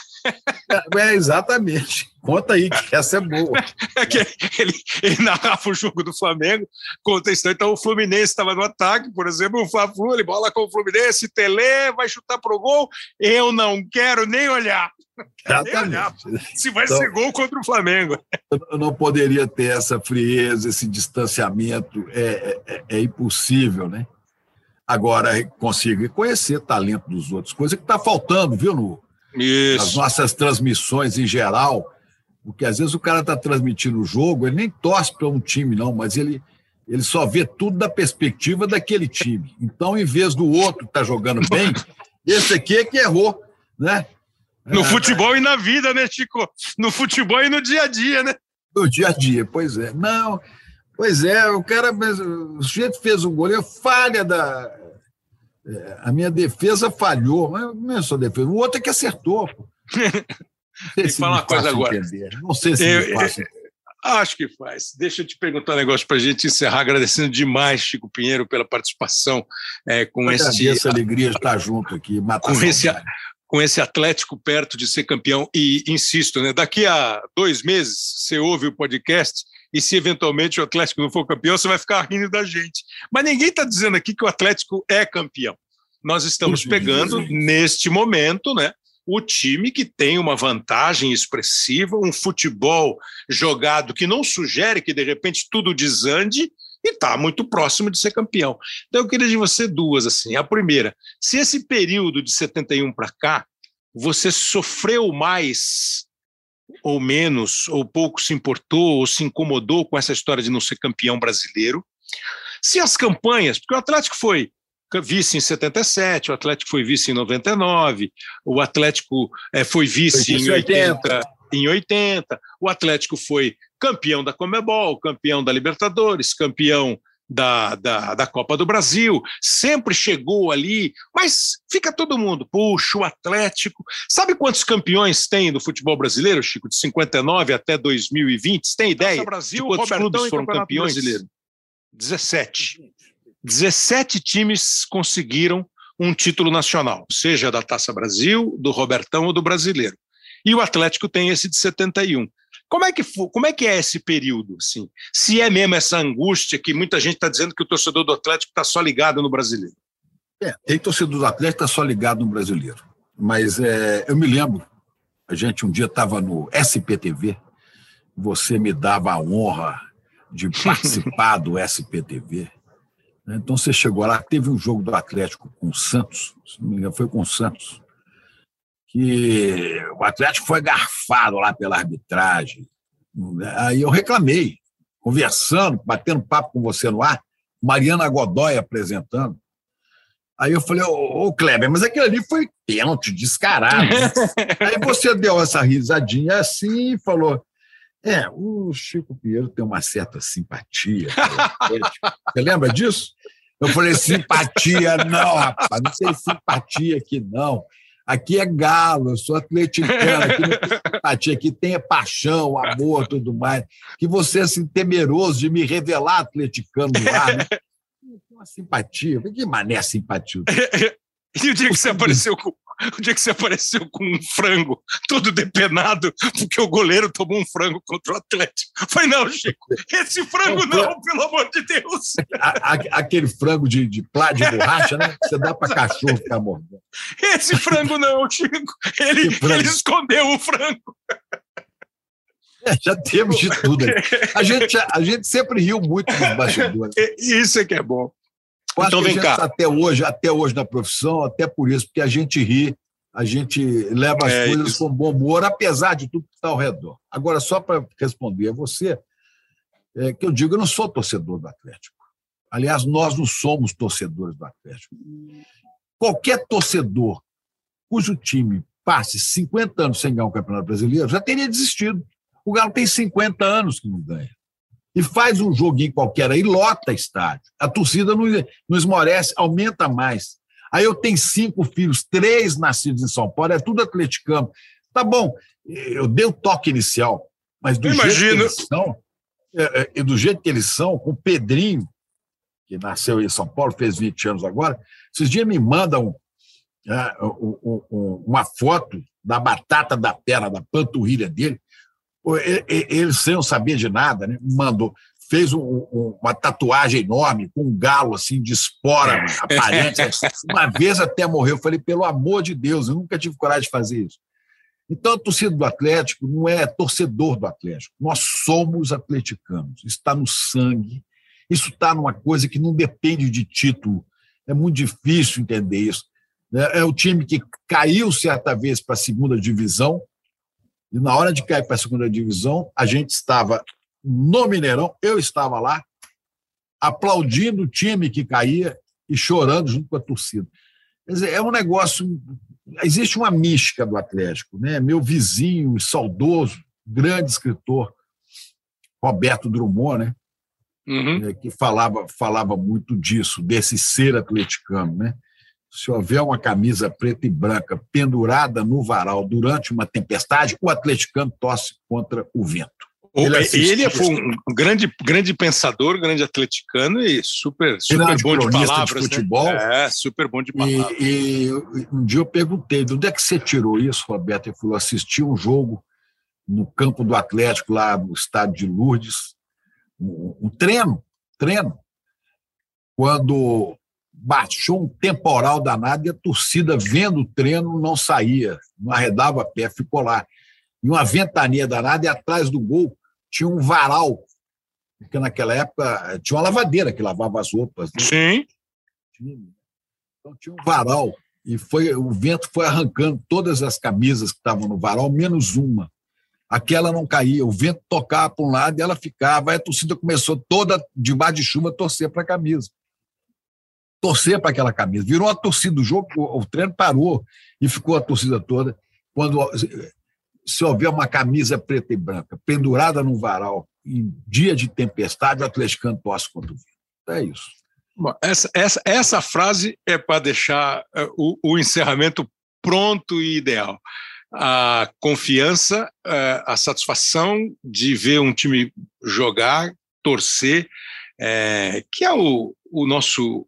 É, é, exatamente. Conta aí, que essa é boa. É que ele, ele narrava o jogo do Flamengo, contestando. Então, o Fluminense estava no ataque, por exemplo, o Fla-Flu, ele bola com o Fluminense, Tele, vai chutar pro gol. Eu não quero nem olhar. Exatamente. Nem olhar. Se vai então, ser gol contra o Flamengo. Eu não poderia ter essa frieza, esse distanciamento. É, é, é impossível, né? Agora, consigo conhecer talento dos outros, coisa que está faltando, viu, no, Isso. nas nossas transmissões em geral. Porque às vezes o cara está transmitindo o jogo, ele nem torce para um time, não, mas ele, ele só vê tudo da perspectiva daquele time. Então, em vez do outro que está jogando bem, esse aqui é que errou, né? No é, futebol é. e na vida, né, Chico? No futebol e no dia a dia, né? No dia a dia, pois é. Não, pois é, o cara, o sujeito fez um goleiro, falha da. É, a minha defesa falhou, mas não é só defesa, o outro é que acertou. Pô. Tem que falar uma coisa agora. Entender. Não sei se eu, eu, Acho que faz. Deixa eu te perguntar um negócio para a gente encerrar, agradecendo demais, Chico Pinheiro, pela participação é, com eu esse. Essa alegria de estar junto aqui, com esse, com esse Atlético perto de ser campeão. E insisto, né, daqui a dois meses você ouve o podcast e se eventualmente o Atlético não for campeão, você vai ficar rindo da gente. Mas ninguém está dizendo aqui que o Atlético é campeão. Nós estamos pegando, neste momento, né, o time que tem uma vantagem expressiva, um futebol jogado que não sugere que de repente tudo desande, e está muito próximo de ser campeão. Então eu queria de você duas assim. A primeira, se esse período de 71 para cá você sofreu mais ou menos, ou pouco se importou, ou se incomodou com essa história de não ser campeão brasileiro. Se as campanhas, porque o Atlético foi vice em 77, o Atlético foi vice em 99, o Atlético é, foi vice em 80, em 80, o Atlético foi campeão da Comebol, campeão da Libertadores, campeão da, da, da Copa do Brasil, sempre chegou ali, mas fica todo mundo, puxa, o Atlético. Sabe quantos campeões tem no futebol brasileiro, Chico, de 59 até 2020? Você tem ideia? Nossa, Brasil, de quantos Robertão clubes foram campeões? Brasileiro. 17. 17 times conseguiram um título nacional, seja da Taça Brasil, do Robertão ou do Brasileiro. E o Atlético tem esse de 71. Como é que, como é, que é esse período? Assim? Se é mesmo essa angústia que muita gente está dizendo que o torcedor do Atlético está só ligado no brasileiro. É, tem torcedor do Atlético que está só ligado no brasileiro. Mas é, eu me lembro, a gente um dia estava no SPTV, você me dava a honra de participar do SPTV. Né? Então você chegou lá, teve um jogo do Atlético com o Santos, se não me engano, foi com o Santos que o Atlético foi garfado lá pela arbitragem. Aí eu reclamei, conversando, batendo papo com você no ar, Mariana Godoy apresentando. Aí eu falei, ô, ô Kleber, mas aquilo ali foi pênalti, descarado. Né? Aí você deu essa risadinha assim e falou: é, o Chico Pinheiro tem uma certa simpatia. Você lembra disso? Eu falei, simpatia não, rapaz, não sei simpatia aqui não. Aqui é galo, eu sou atleticano, aqui não tem simpatia, aqui tem paixão, amor, tudo mais. Que você, assim, temeroso de me revelar atleticano no ar, né? Uma simpatia. Que mané simpatia? E o dia que você apareceu com, o dia que você apareceu com um frango todo depenado, porque o goleiro tomou um frango contra o Atlético. Foi não, Chico. Esse frango não, pelo amor de Deus. aquele frango de, de, plá, de borracha, né? Você dá para cachorro ficar mordendo. Esse frango não, Chico. Ele, ele escondeu o frango. É, já temos de tudo. A gente, a gente sempre riu muito dos bastidores. Isso é que é bom. Eu então vem cá. Até hoje, até hoje na profissão, até por isso, porque a gente ri, a gente leva as é coisas isso. com bom humor, apesar de tudo que está ao redor. Agora, só para responder a você, é que eu digo, eu não sou torcedor do Atlético. Aliás, nós não somos torcedores do Atlético. Qualquer torcedor cujo time passe 50 anos sem ganhar um campeonato brasileiro já teria desistido. O Galo tem 50 anos que não ganha e faz um joguinho qualquer aí, lota estádio. A torcida não, não esmorece, aumenta mais. Aí eu tenho cinco filhos, três nascidos em São Paulo, é tudo atleticano. Tá bom, eu dei o toque inicial, mas do jeito que eles são, é, é, do jeito que eles são, com o Pedrinho, que nasceu em São Paulo, fez 20 anos agora, esses dias me mandam é, um, um, uma foto da batata da perna, da panturrilha dele, ele, sem eu saber de nada, né, mandou, fez um, um, uma tatuagem enorme com um galo assim de espora aparente. uma vez até morreu. Eu falei, pelo amor de Deus, eu nunca tive coragem de fazer isso. Então, a torcida do Atlético não é torcedor do Atlético. Nós somos atleticanos. Isso está no sangue. Isso está numa coisa que não depende de título. É muito difícil entender isso. É, é o time que caiu certa vez para a segunda divisão, e na hora de cair para a segunda divisão, a gente estava no Mineirão, eu estava lá, aplaudindo o time que caía e chorando junto com a torcida. Quer dizer, é um negócio. Existe uma mística do Atlético. Né? Meu vizinho, saudoso, grande escritor, Roberto Drummond, né? Uhum. É, que falava, falava muito disso, desse ser atleticano. Né? Se houver uma camisa preta e branca pendurada no varal durante uma tempestade, o atleticano torce contra o vento. Ele, ele foi um grande, grande pensador, grande atleticano e super, super bom de palavras. De né? futebol. Né? É, super bom de palavras. E, e, um dia eu perguntei, de onde é que você tirou isso, Roberto? Ele falou, assisti um jogo no campo do Atlético, lá no estádio de Lourdes, um, um treino, treino, quando baixou um temporal danado e a torcida, vendo o treino, não saía, não arredava pé, ficou lá. E uma ventania danada, e atrás do gol tinha um varal Porque naquela época tinha uma lavadeira que lavava as roupas. Né? Sim. Então tinha um varal e foi o vento foi arrancando todas as camisas que estavam no varal, menos uma. Aquela não caía, o vento tocava para um lado e ela ficava. Aí a torcida começou toda, debaixo de chuva, a torcer para a camisa. Torcer para aquela camisa. Virou a torcida do jogo, o, treino parou e ficou a torcida toda. Quando se houver uma camisa preta e branca pendurada no varal em dia de tempestade, o atleticano torce contra o vento. É isso. Bom, essa, essa, essa frase é para deixar uh, o, o, encerramento pronto e ideal. A confiança, uh, a satisfação de ver um time jogar, torcer, é, que é o, o nosso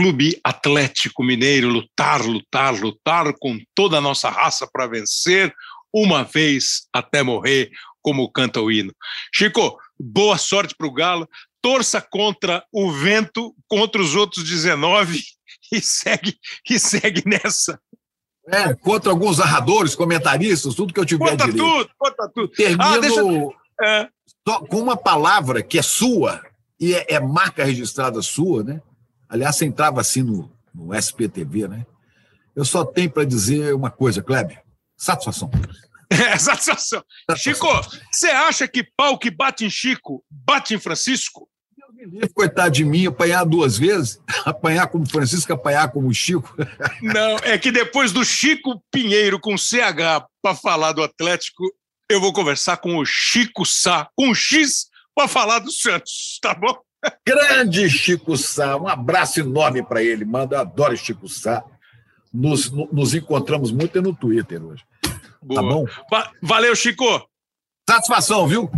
clube atlético mineiro, lutar, lutar, lutar com toda a nossa raça para vencer, uma vez até morrer, como canta o hino. Chico, boa sorte para o Galo torça contra o vento, contra os outros 19 e segue, e segue nessa. É, contra alguns narradores, comentaristas, tudo que eu tiver conta direito. tudo, conta tudo. Termino ah, deixa... é. com uma palavra que é sua, e é, é, marca registrada sua, né? Aliás, você entrava assim no, no SPTV, né? Eu só tenho para dizer uma coisa, Kleber. Satisfação. É, satisfação. Chico, você acha que pau que bate em Chico bate em Francisco? Coitado de mim, apanhar duas vezes, apanhar como Francisco, apanhar como Chico. Não, é que depois do Chico Pinheiro com CH para falar do Atlético, eu vou conversar com o Chico Sá, com X, para falar do Santos, tá bom? Grande Chico Sá, um abraço enorme para ele, manda, eu adoro Chico Sá. Nos, nos encontramos muito no Twitter hoje. Tá Boa. Tá bom? Va valeu, Chico. Satisfação, viu?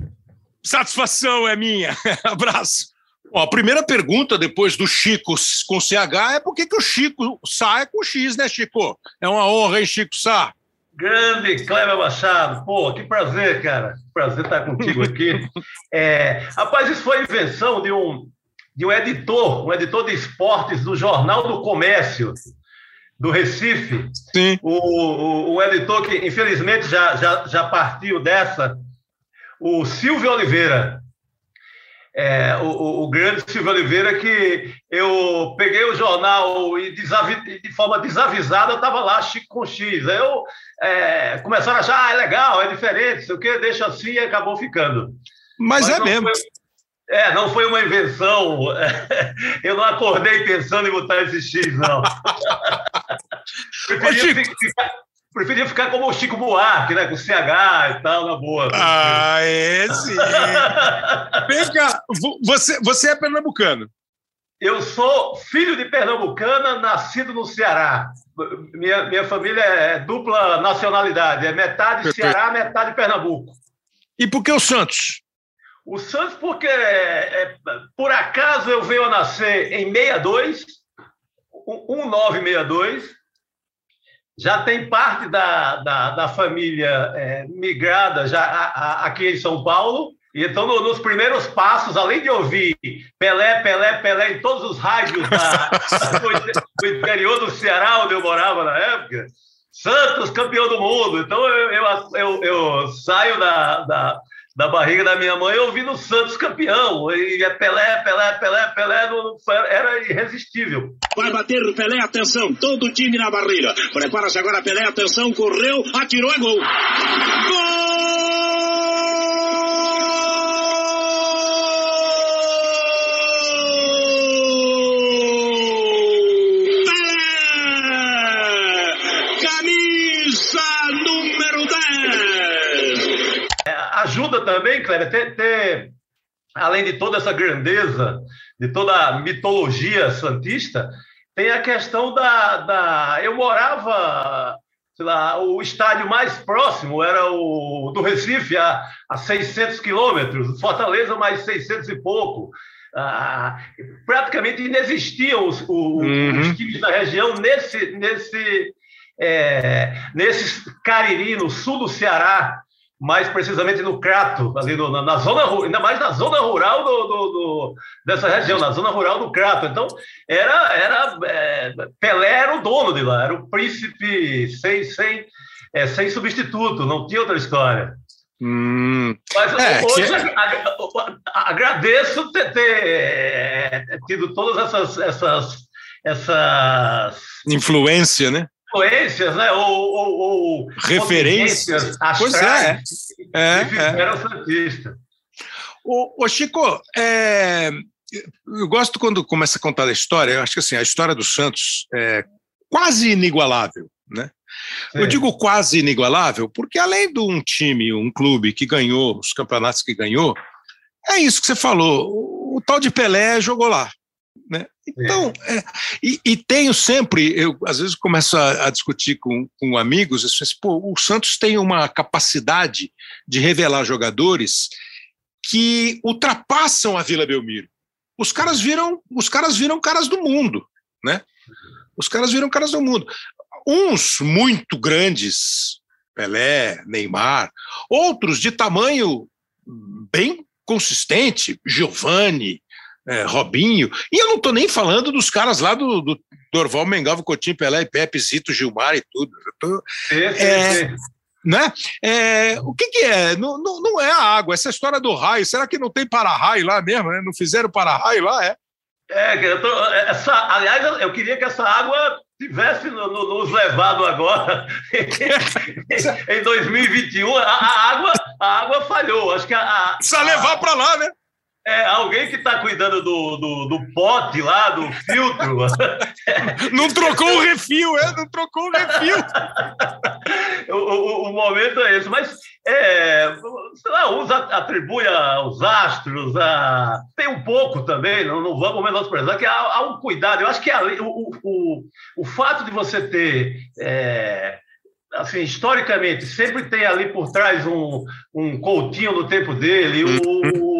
Satisfação é minha. Abraço. Bom, a primeira pergunta depois do Chico com CH é por que, que o Chico sai com X, né, Chico? É uma honra, hein, Chico Sá? Grande Cleber Machado, pô, que prazer, cara. Prazer estar contigo aqui. É, rapaz, isso foi invenção de um, de um editor, um editor de esportes do Jornal do Comércio, do Recife. Sim. O, o, o editor que, infelizmente, já, já, já partiu dessa, o Silvio Oliveira é, o, o, grande Silvio Oliveira, que eu peguei o jornal e de forma desavisada eu estava lá Chico com X. Aí eu é, começaram a achar, ah, é legal, é diferente, sei o que, deixa assim e acabou ficando. Mas, Mas é mesmo. Foi, é, não foi uma invenção. Eu não acordei pensando em botar esse X, não. Ô, Chico. Ficar, Preferia ficar como o Chico Buarque, né? Com CH e tal, na boa. Ah, é sim. Vem cá, você, você é pernambucano? Eu sou filho de pernambucana, nascido no Ceará. Minha, minha família é dupla nacionalidade, é metade Perfeito. Ceará, metade Pernambuco. E por que o Santos? O Santos porque, é, é, por acaso, eu venho a nascer em 62, 1962, já tem parte da, da, da família é, migrada já a, a, aqui em São Paulo. E então, no, nos primeiros passos, além de ouvir Pelé, Pelé, Pelé em todos os rádios da, do, interior do Ceará, onde eu morava na época, Santos, campeão do mundo. Então, eu, eu, eu, eu saio da, da, da barriga da minha mãe ouvindo o Santos campeão. E é Pelé, Pelé, Pelé, Pelé, era irresistível. Vai bater Pelé, atenção, todo o time na barreira. Prepara-se agora Pelé, atenção, correu, atirou, é gol. Gol! Também, Cléber, ter, ter, além de toda essa grandeza, de toda a mitologia santista, tem a questão da. da eu morava, sei lá, o estádio mais próximo era o do Recife, a, a 600 quilômetros, Fortaleza, mais 600 e pouco. Ah, praticamente inexistiam os, os, uhum. os, times da região nesse, nesse, é, nesse Cariri, no sul do Ceará, mais precisamente no Crato, ali no, na, na, zona, ainda mais na zona rural do, do, do, dessa região, na zona rural do Crato. Então, era, era é, Pelé era o dono de lá, era o príncipe sem, sem, é, sem substituto, não tinha outra história. Hum, Mas é, hoje que- agradeço ter, ter, eh, tido todas essas, essas, essas influência, né? Influências, né? Ou, ou, ou Referências. contingências Pois astrais É, que é. fizeram Santista. Ô, ô, Chico, é, eu gosto quando começa a contar a história. Eu acho que assim, a história do Santos é quase inigualável, né? Eu Sim. digo quase inigualável porque além de um time, um clube que ganhou os campeonatos que ganhou, é isso que você falou. O tal de Pelé jogou lá, né? Então, é, e, e tenho sempre, eu às vezes começo a, a discutir com, com amigos, assim, pô, o Santos tem uma capacidade de revelar jogadores que ultrapassam a Vila Belmiro. Os caras viram, os caras viram caras do mundo, né? Os caras viram caras do mundo. Uns muito grandes, Pelé, Neymar, outros de tamanho bem consistente, Giovanni, eh, Robinho. E eu não estou nem falando dos caras lá do, do Dorval, Mengalvo, Coutinho, Pelé, Pepe, Zito, Gilmar e tudo. Eu tô- sim, É, sim. né? É, o que, que é? Não, não, não é a água, essa história do raio. Será que não tem para-raio lá mesmo? Né? Não fizeram para-raio lá? É. É, tô- essa, aliás, eu- eu queria que essa água tivesse no- no- nos levado agora em 2021. A, a água, a água falhou. Acho que a, a- Precisa levar para lá, né? É, alguém que está cuidando do, do, do pote lá, do filtro. Não trocou o refil, é? Não trocou o refil. o, o- o momento é esse. Mas, é, sei lá, uns a- atribui aos astros, a... tem um pouco também, não, não vamos menosprezar, que há, há um cuidado. Eu acho que ali, o, o, o, o fato de você ter. é, assim, historicamente, sempre tem ali por trás um, um Coutinho no tempo dele, um,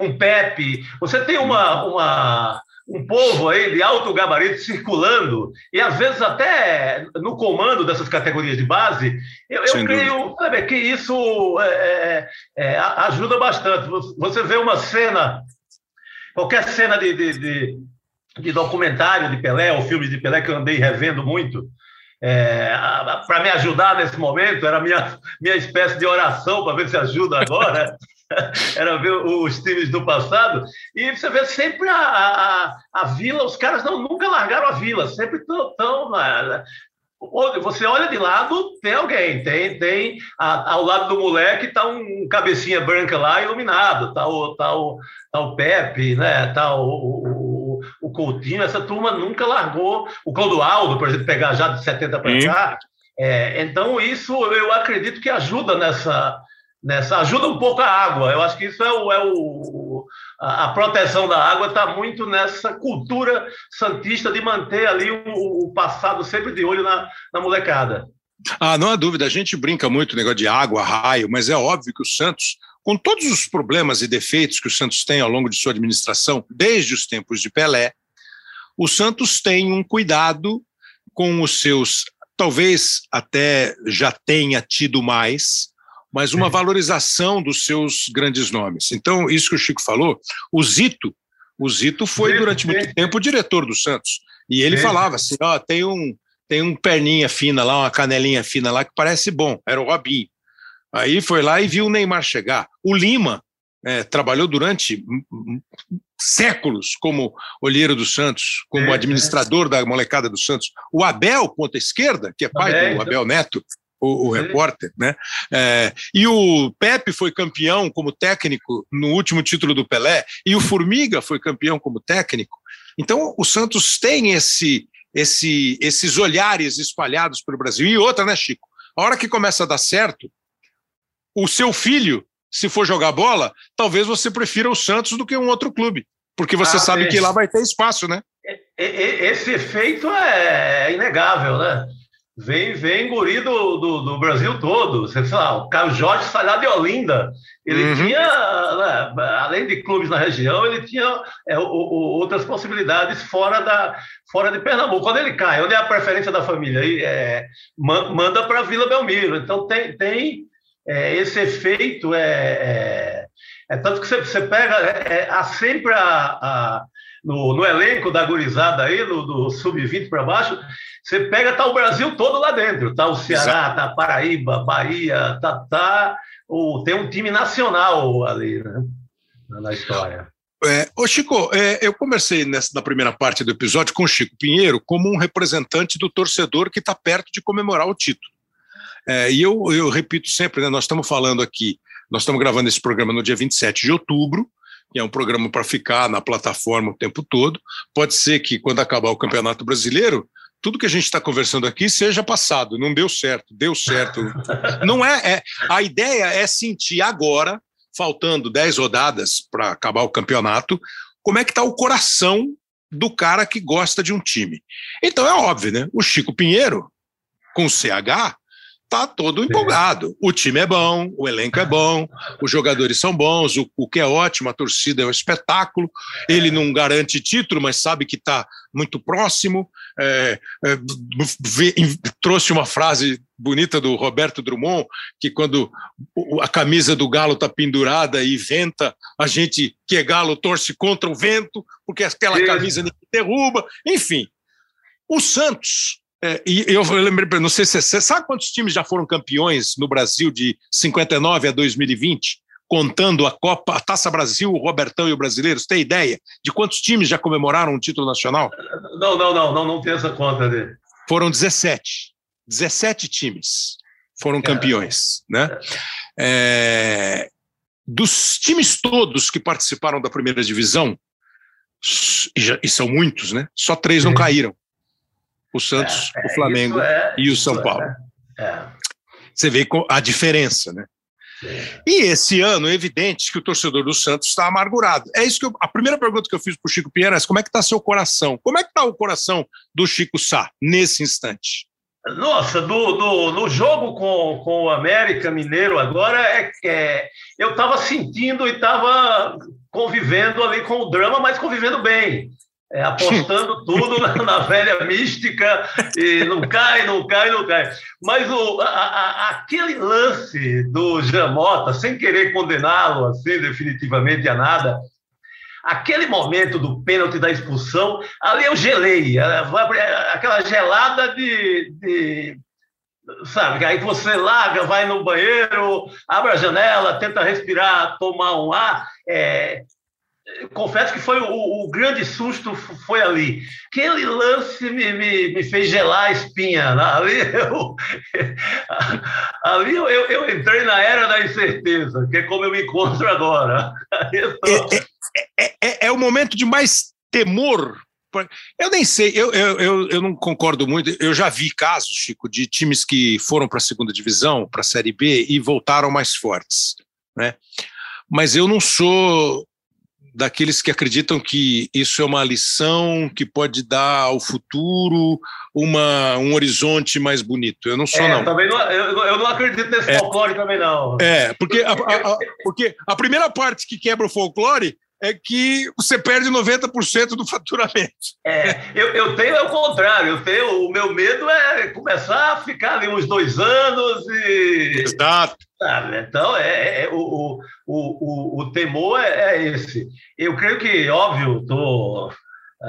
um Pepe. Você tem uma, uma, um povo aí de alto gabarito circulando, e às vezes até no comando dessas categorias de base, eu, eu creio sabe, que isso é, é, a- ajuda bastante. Você- vê uma cena, qualquer cena de, de, de, de documentário de Pelé, ou filmes de Pelé que eu andei revendo muito, para me ajudar nesse momento, era a minha, minha espécie de oração para ver se ajuda agora. era ver os times do passado, e você vê sempre a, a, a vila, os caras não, nunca largaram a vila, sempre estão. Onde Você olha de lado, tem alguém, tem, tem a- ao lado do moleque está um cabecinha branca lá iluminado, tá o, tá o, tá o Pepe, né? Tá o, o, o Coutinho, essa turma nunca largou. O Clodoaldo, por exemplo, pegar já de 70 para cá. É, então, isso eu acredito que ajuda nessa, nessa. Ajuda um pouco a água. Eu acho que isso é o. É o a, proteção da água está muito nessa cultura santista de manter ali o, o passado sempre de olho na, na molecada. Ah, não há dúvida, a gente brinca muito negócio de água, raio, mas é óbvio que o Santos, com todos os problemas e defeitos que o Santos tem ao longo de sua administração, desde os tempos de Pelé, o Santos tem um cuidado com os seus, talvez até já tenha tido mais, mas uma Sim. valorização dos seus grandes nomes. Então, isso que o Chico falou, o Zito, o Zito foi durante muito tempo o diretor do Santos, e ele falava assim, ó, tem um tem um perninha fina lá, uma canelinha fina lá que parece bom, era o Robinho. Aí foi lá e viu o Neymar chegar. O Lima eh, trabalhou durante séculos como olheiro do Santos, como É, administrador da molecada do Santos. O Abel, ponta esquerda, que é pai do então. Abel Neto, o, o Sim. repórter, né? Eh, e o Pepe foi campeão como técnico no último título do Pelé, e o Formiga foi campeão como técnico. Então, o Santos tem esse, esse, esses olhares espalhados pelo Brasil. E outra, né, Chico? A hora que começa a dar certo, o seu filho, se for jogar bola, talvez você prefira o Santos do que um outro clube. Porque você Ah, sabe sim. que lá vai ter espaço, né? Esse efeito é inegável, né? Vem, vem guri do, do, do Brasil todo. Você lá, o Carlos Jorge lá de Olinda. Ele Uhum. tinha, né, além de clubes na região, ele tinha é, o- o- outras possibilidades fora, da, fora de Pernambuco. Quando ele cai, onde é a preferência da família? Aí, é, ma- manda para Vila Belmiro. Então tem, tem é, esse efeito. É, é, é tanto que você, você pega, é, é, há sempre a, a- no, no elenco da gurizada aí, no, do sub-20 para baixo, você pega, tá o Brasil todo lá dentro. Tá o Ceará, tá a Paraíba, Bahia, tá, tá o, tem um time nacional ali, né? Na história. É, ô Chico, é, eu conversei nessa, na primeira parte do episódio com o Chico Pinheiro como um representante do torcedor que está perto de comemorar o título. É, e eu, eu repito sempre, né, nós estamos falando aqui, nós estamos gravando esse programa no dia 27 de outubro, que é um programa para ficar na plataforma o tempo todo. Pode ser que quando acabar o Campeonato Brasileiro, tudo que a gente está conversando aqui seja passado. Não deu certo, deu certo. Não é, é a ideia é sentir agora faltando 10 rodadas para acabar o campeonato, como é que está o coração do cara que gosta de um time. Então é óbvio, né? O Chico Pinheiro, com CH, tá todo empolgado. O time é bom, o elenco é bom, os jogadores são bons, o, o que é ótimo, a torcida é um espetáculo. Ele não garante título, mas sabe que está muito próximo. É, é, trouxe uma frase bonita do Roberto Drummond, que quando a camisa do Galo está pendurada e venta, a gente que é Galo torce contra o vento, porque aquela camisa ninguém derruba. Enfim, o Santos é, e eu, lembrei, não sei se você sabe quantos times já foram campeões no Brasil de 59 a 2020, contando a Copa, a Taça Brasil, o Robertão e o Brasileiro? Você tem ideia de quantos times já comemoraram um título nacional? Não, não, não, não, não tem essa conta dele. Foram 17. 17 times foram campeões, né? É, dos times todos que participaram da primeira divisão, e, já, e são muitos, né? Só três não caíram o Santos, é, o é, Flamengo é, e o São Paulo. É. Você vê a diferença, né? E esse ano, é evidente que o torcedor do Santos está amargurado. É isso que eu, a primeira pergunta que eu fiz para o Chico Pinheiro é como é que está seu coração? Como é que está o coração do Chico Sá nesse instante? Nossa, do, do, no jogo com, com o América Mineiro agora, é, é eu estava sentindo e estava convivendo ali com o drama, mas convivendo bem é, apostando tudo na, na, velha mística e não cai, não cai, não cai. Mas o, a, a, aquele lance do Jamota, sem querer condená-lo assim definitivamente a nada, aquele momento do pênalti da expulsão, ali eu gelei, aquela gelada de, de sabe, aí você larga, vai no banheiro, abre a janela, tenta respirar, tomar um ar, é, confesso que foi o, o, grande susto foi ali. Aquele lance me, me, me fez gelar a espinha. Né? Ali eu, ali eu, eu, eu, entrei na era da incerteza, que é como eu me encontro agora. É, é, é, é, o momento de mais temor. Eu nem sei, eu, eu, eu, eu não concordo muito. Eu já vi casos, Chico, de times que foram para a segunda divisão, para a Série B e voltaram mais fortes. Né? Mas eu não sou daqueles que acreditam que isso é uma lição que pode dar ao futuro uma, um horizonte mais bonito. Eu não sou, é, não. Também não eu, eu, não acredito nesse é, folclore também, não. É, porque a, a, a, porque a primeira parte que quebra o folclore é que você perde 90% do faturamento. É, eu, eu tenho é o contrário, eu tenho, o meu medo é começar a ficar ali uns dois anos e. Exato. Sabe? Então, é, é, é o, o, o, o, temor é, é, esse. Eu creio que, óbvio, tô,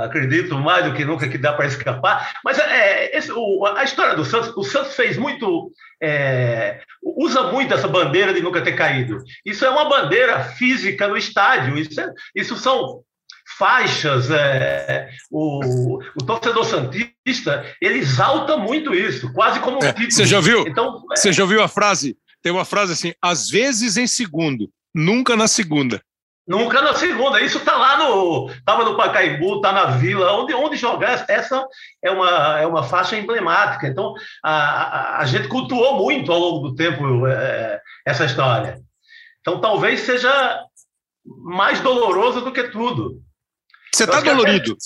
acredito mais do que nunca que dá para escapar, mas é, esse, o, a história do Santos, o Santos fez muito, é, usa muito essa bandeira de nunca ter caído. Isso é uma bandeira física no estádio, isso, é, isso são faixas, é, o, o, torcedor santista ele exalta muito isso, quase como um é, título. Você já viu? Então, é, você já viu a frase? Tem uma frase assim: às vezes em segundo, nunca na segunda. Nunca na segunda. Isso está lá no. Estava no Pacaembu, está na Vila, onde, onde jogar. Essa é uma, é uma faixa emblemática. Então, a, a, a gente cultuou muito ao longo do tempo é, essa história. Então, talvez seja mais doloroso do que tudo. Você está dolorido?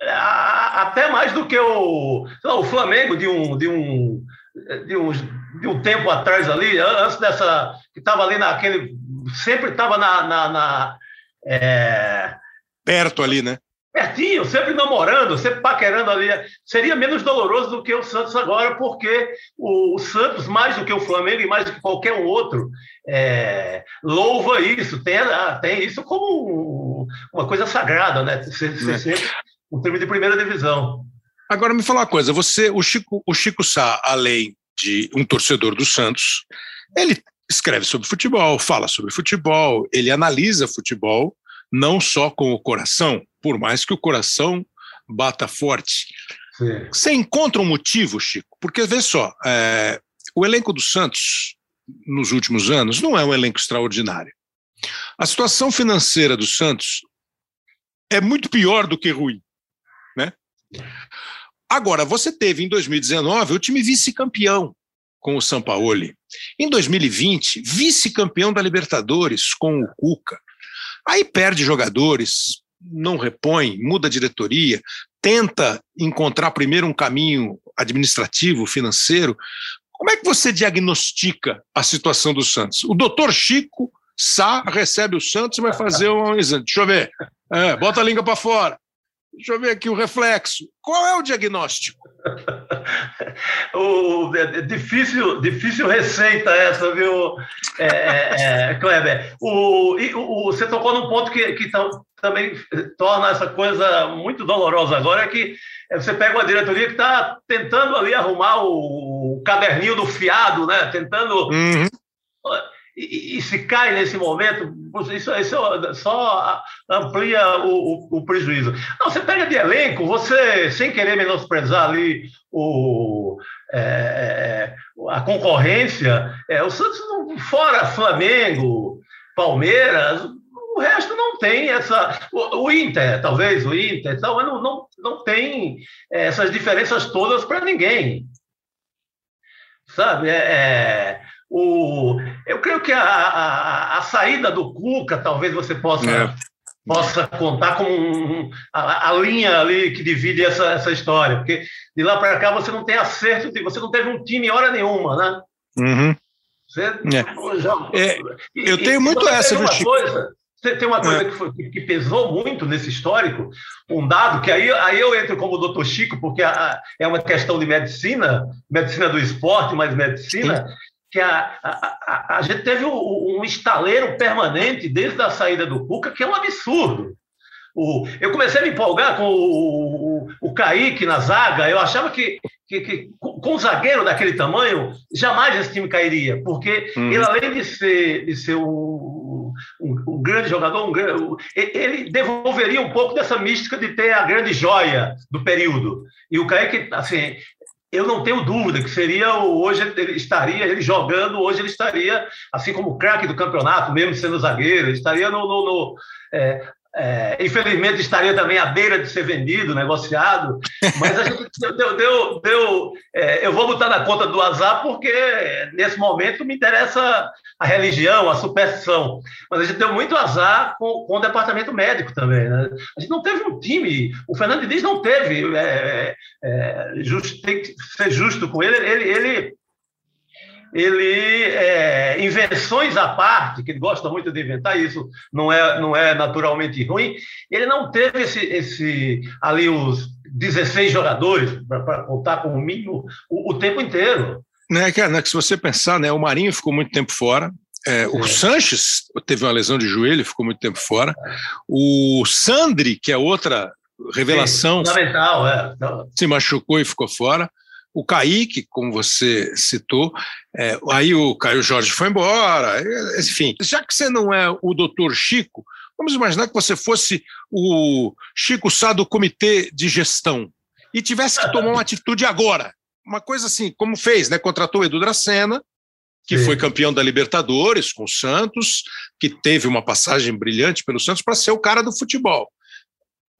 Até, até, mais do que o, o Flamengo de um, de um, de um, de um tempo atrás ali, antes dessa. que estava ali naquele sempre estava na. na, na é... Perto ali, né? Pertinho, sempre namorando, sempre paquerando ali. Seria menos doloroso do que o Santos agora, porque o, o Santos, mais do que o Flamengo e mais do que qualquer um outro, é, louva isso, tem, tem isso como uma coisa sagrada, né? Ser, ser é. sempre um time de primeira divisão. Agora me fala uma coisa, você, o Chico, o Chico Sá, além de um torcedor do Santos, ele escreve sobre futebol, fala sobre futebol, ele analisa futebol, não só com o coração, por mais que o coração bata forte. Sim. Você encontra um motivo, Chico? Porque, vê só, é, o elenco do Santos, nos últimos anos, não é um elenco extraordinário. A situação financeira do Santos é muito pior do que ruim. Né? Agora, você teve em 2019 o time vice-campeão com o Sampaoli. Em 2020, vice-campeão da Libertadores com o Cuca. Aí perde jogadores, não repõe, muda a diretoria, tenta encontrar primeiro um caminho administrativo, financeiro. Como é que você diagnostica a situação do Santos? O doutor Chico Sá recebe o Santos e vai fazer um exame. Deixa eu ver. É, bota a língua para fora. Deixa eu ver aqui o reflexo. Qual é o diagnóstico? o, é, é difícil, difícil receita essa, viu, é, é, é Kleber? O, o, você tocou num ponto que, que também torna essa coisa muito dolorosa agora, é que você pega uma diretoria que está tentando ali arrumar o, caderninho do fiado, né? Tentando... Uhum e, e, se cai nesse momento, isso, isso só amplia o, o, o, prejuízo. Não, você pega de elenco, você, sem querer menosprezar ali o, é, a concorrência, é, o Santos, fora Flamengo, Palmeiras, o resto não tem essa. O, o Inter, talvez, o Inter, mas não, não, não tem essas diferenças todas para ninguém. Sabe? é, é o, eu creio que a, a, a saída do Cuca, talvez você possa, é. possa contar como um, a, a, linha ali que divide essa, essa história, porque de lá para cá você não tem acerto, você não teve um time hora nenhuma, né? Uhum. Você, é. Já, é, eu e, tenho muito essa do Chico. Coisa, tem uma coisa é. que, foi, que, pesou muito nesse histórico, um dado que aí, aí eu entro como doutor Chico, porque a, é uma questão de medicina, medicina do esporte, mas medicina, que a, a, a, a gente teve um, um estaleiro permanente desde a saída do Cuca, que é um absurdo. O, eu comecei a me empolgar com o, o, o Kaique na zaga, eu achava que, que, que, com um zagueiro daquele tamanho, jamais esse time cairia, porque uhum. ele, além de ser, de ser um, um, um grande jogador, um grande, ele devolveria um pouco dessa mística de ter a grande joia do período. E o Kaique, assim, eu não tenho dúvida que seria hoje ele estaria ele jogando hoje ele estaria assim como o craque do campeonato mesmo sendo zagueiro ele estaria no, no, no é, é, infelizmente estaria também à beira de ser vendido, negociado, mas a gente deu, deu, deu é, eu vou botar na conta do azar porque nesse momento me interessa a religião, a superstição, mas a gente deu muito azar com, com o departamento médico também. Né? A gente não teve um time, o Fernando Diniz não teve, é, é, é just, tem que ser justo com ele, ele, ele ele é, invenções à parte, que ele gosta muito de inventar isso, não é, não é naturalmente ruim. Ele não teve esse, esse ali os 16 jogadores para contar com o mínimo o, o tempo inteiro. Né, que, né, que se você pensar, né, o Marinho ficou muito tempo fora, é, o Sanches teve uma lesão de joelho, ficou muito tempo fora. O Sandri, que é outra revelação, Sim, fundamental, é. se machucou e ficou fora o Kaique, como você citou, é, aí o Caio Jorge foi embora, enfim. Já que você não é o doutor Chico, vamos imaginar que você fosse o Chico Sá do comitê de gestão e tivesse que tomar uma atitude agora. Uma coisa assim, como fez, né? Contratou o Edu Dracena, que Sim. foi campeão da Libertadores com o Santos, que teve uma passagem brilhante pelo Santos para ser o cara do futebol.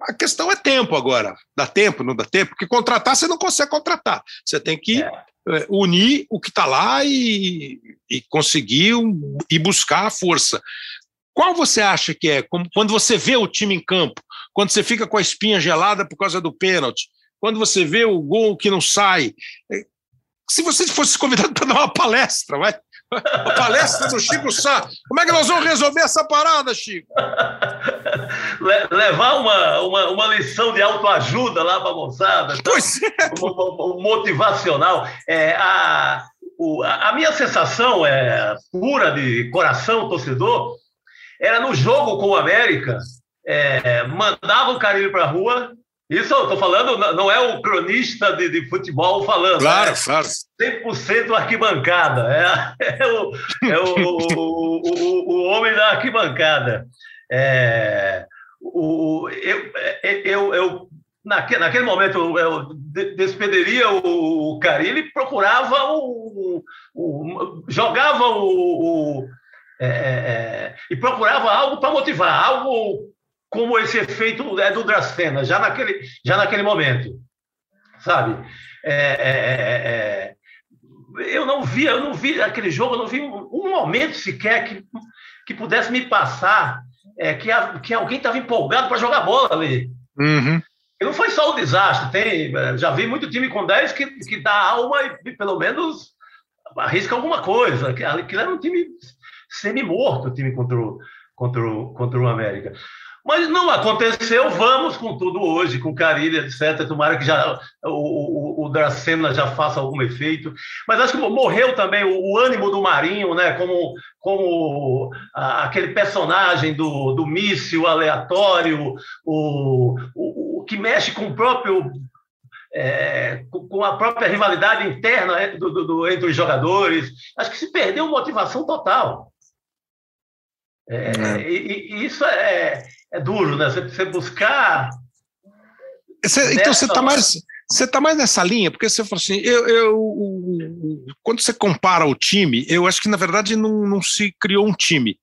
A questão é tempo agora. Dá tempo, não dá tempo? Porque contratar você não consegue contratar. Você tem que é. é unir o que está lá e, e conseguir um, e buscar a força. Qual você acha que é? Como, quando você vê o time em campo, quando você fica com a espinha gelada por causa do pênalti, quando você vê o gol que não sai. É, se você fosse convidado para dar uma palestra, vai, a palestra do Chico Sá. Como é que nós vamos resolver essa parada, Chico? Levar uma, uma, uma lição de autoajuda lá para a moçada. Tá? É. Um, motivacional. É, a, o, a minha sensação é pura de coração torcedor era no jogo com o América, é, mandava o Carilho para a rua Isso eu estou falando, não é o cronista de, de futebol falando. Claro, é claro. 100% arquibancada. É, é, o, é o, o, o, o, homem da arquibancada. É, o, eu, eu, eu, naquele, naquele momento, eu despediria o Carilli e procurava o, o. jogava o. o é, é, é e procurava algo para motivar, algo como esse efeito é do Dracena, já naquele, já naquele momento, sabe? É, é, é, é eu não vi, eu não vi aquele jogo, eu não vi um, um momento sequer que, que pudesse me passar é, que, a, que alguém estava empolgado para jogar bola ali. Uhum. E não foi só o desastre, tem, já vi muito time com 10 que, que dá alma e pelo menos arrisca alguma coisa. Aquilo era um time semi-morto, o time contra o, contra, o, contra o América. Mas não aconteceu, vamos com tudo hoje, com Carilha, etc. Tomara que já o, o, o Dracena já faça algum efeito. Mas acho que morreu também o, o ânimo do Marinho, né? Como, como a, aquele personagem do, do míssil aleatório, o, o, o que mexe com o próprio é, com a própria rivalidade interna do, do, do, entre os jogadores. Acho que se perdeu motivação total. É, é. E, e, isso é, é duro, né? Você, você buscar. Você, então você está mais. Você está mais nessa linha, porque você falou assim, eu, eu, quando você compara o time, eu acho que na verdade não, não se criou um time.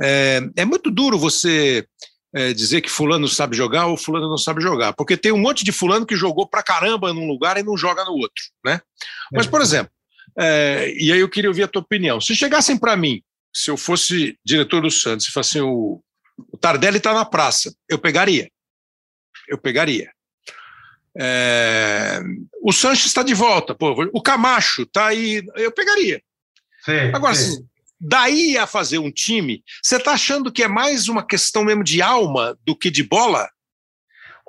É, é muito duro você é, dizer que fulano sabe jogar ou fulano não sabe jogar, porque tem um monte de fulano que jogou pra caramba num lugar e não joga no outro, né? Mas, por exemplo, é, e aí eu queria ouvir a tua opinião. Se chegassem para mim, se eu fosse diretor do Santos e falasse assim, o, o Tardelli está na praça. Eu pegaria. Eu pegaria. É... O Sanches está de volta. Pô, o Camacho está aí. Eu pegaria. Sim, Agora, sim. Daí a fazer um time, você está achando que é mais uma questão mesmo de alma do que de bola?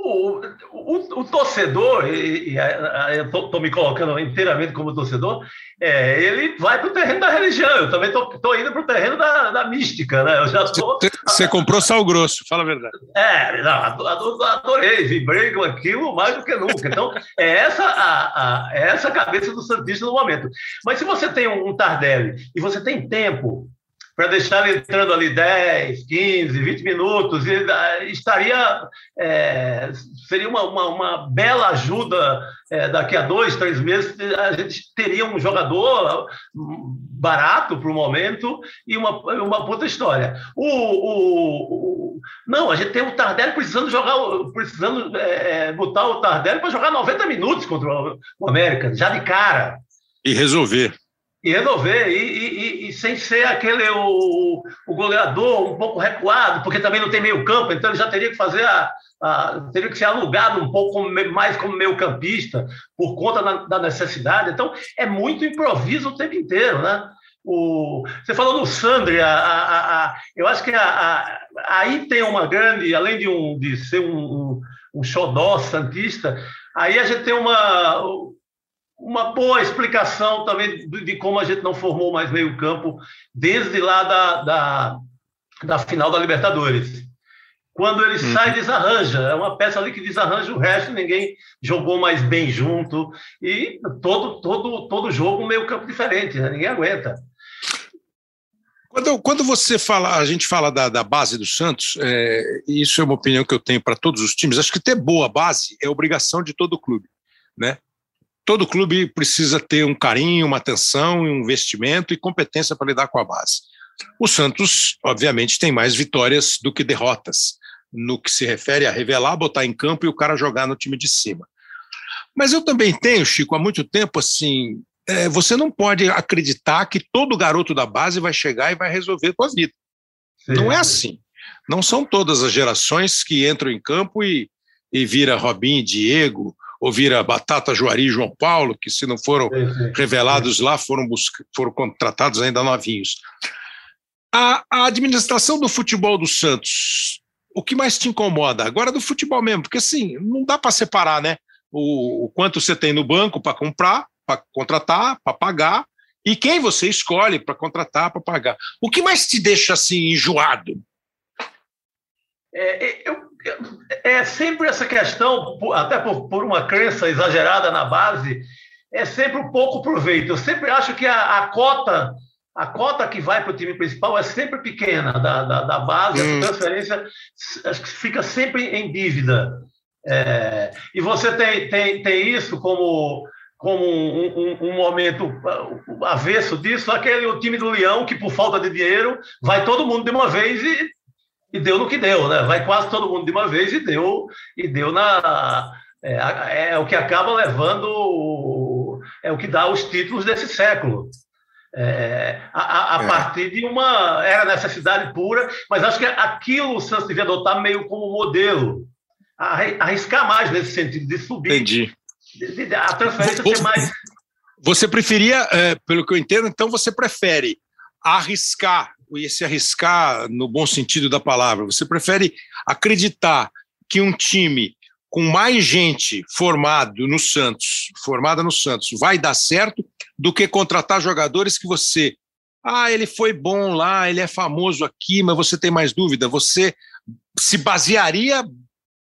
O, o, o, torcedor, e, e eu estou me colocando inteiramente como torcedor, é, ele vai para o terreno da religião. Eu também estou indo para o terreno da, da, mística, né? Eu já tô... Você comprou sal grosso, fala a verdade. É, não, adorei, vibrei com aquilo mais do que nunca. Então, é essa a, a, é essa a cabeça do Santista no momento. Mas se você tem um, um Tardelli e você tem tempo para deixar ele entrando ali 10, 15, 20 minutos, e estaria. É, seria uma, uma, uma, bela ajuda é, daqui a dois, três meses. A gente teria um jogador barato para o momento e uma, uma puta história. O, o, o, não, a gente tem o Tardelli precisando jogar, precisando é, é botar o Tardelli para jogar 90 minutos contra o América, já de cara. E resolver e resolver, e, e, e, sem ser aquele o, o goleador um pouco recuado, porque também não tem meio campo, então ele já teria que fazer a, a teria que ser alugado um pouco mais como meio campista, por conta da, da, necessidade. Então, é muito improviso o tempo inteiro, né? O, você falou do Sandri, a, a, a, eu acho que aí tem uma grande, além de, um, de ser um, um, um xodó santista, aí a gente tem uma uma boa explicação também de como a gente não formou mais meio campo desde lá da, da, da final da Libertadores. Quando ele uhum. sai, desarranja. É uma peça ali que desarranja o resto, ninguém jogou mais bem junto. E todo, todo, todo jogo um meio campo diferente, né? ninguém aguenta. Quando, quando você fala, a gente fala da, da base do Santos, é, isso é uma opinião que eu tenho para todos os times. Acho que ter boa base é obrigação de todo clube, né? Todo clube precisa ter um carinho, uma atenção, um investimento e competência para lidar com a base. O Santos, obviamente, tem mais vitórias do que derrotas, no que se refere a revelar, botar em campo e o cara jogar no time de cima. Mas eu também tenho, Chico, há muito tempo assim, é, você não pode acreditar que todo garoto da base vai chegar e vai resolver a tua vida. Sim. Não é assim. Não são todas as gerações que entram em campo e, e vira Robin, Diego, ouvir a Batata Juari e João Paulo, que se não foram revelados lá, foram, foram contratados ainda novinhos. A, a, administração do futebol do Santos, o que mais te incomoda? Agora do futebol mesmo, porque assim, não dá para separar, né? O, o, quanto você tem no banco para comprar, para contratar, para pagar, e quem você escolhe para contratar, para pagar. O que mais te deixa assim enjoado? É, é, eu, é sempre essa questão, até por, por uma crença exagerada na base, é sempre um pouco proveito. Eu sempre acho que a, a cota a cota que vai para o time principal é sempre pequena da, da, da base, hum. a transferência fica sempre em dívida. É, e você tem, tem, tem isso como, como um, um, um, momento avesso disso, aquele o time do Leão, que por falta de dinheiro vai todo mundo de uma vez e, e deu no que deu, né? Vai quase todo mundo de uma vez e deu, e deu na. É, é o que acaba levando, é o que dá os títulos desse século. É, a, a é. partir de uma era necessidade pura, mas acho que aquilo o Santos devia adotar meio como modelo, arriscar mais nesse sentido de subir. Entendi. De, de, a transferência ser mais. Você preferia, é, pelo que eu entendo, então você prefere arriscar, e se arriscar no bom sentido da palavra, você prefere acreditar que um time com mais gente formado no Santos, formada no Santos, vai dar certo do que contratar jogadores que você, ah, ele foi bom lá, ele é famoso aqui, mas você tem mais dúvida. Você se basearia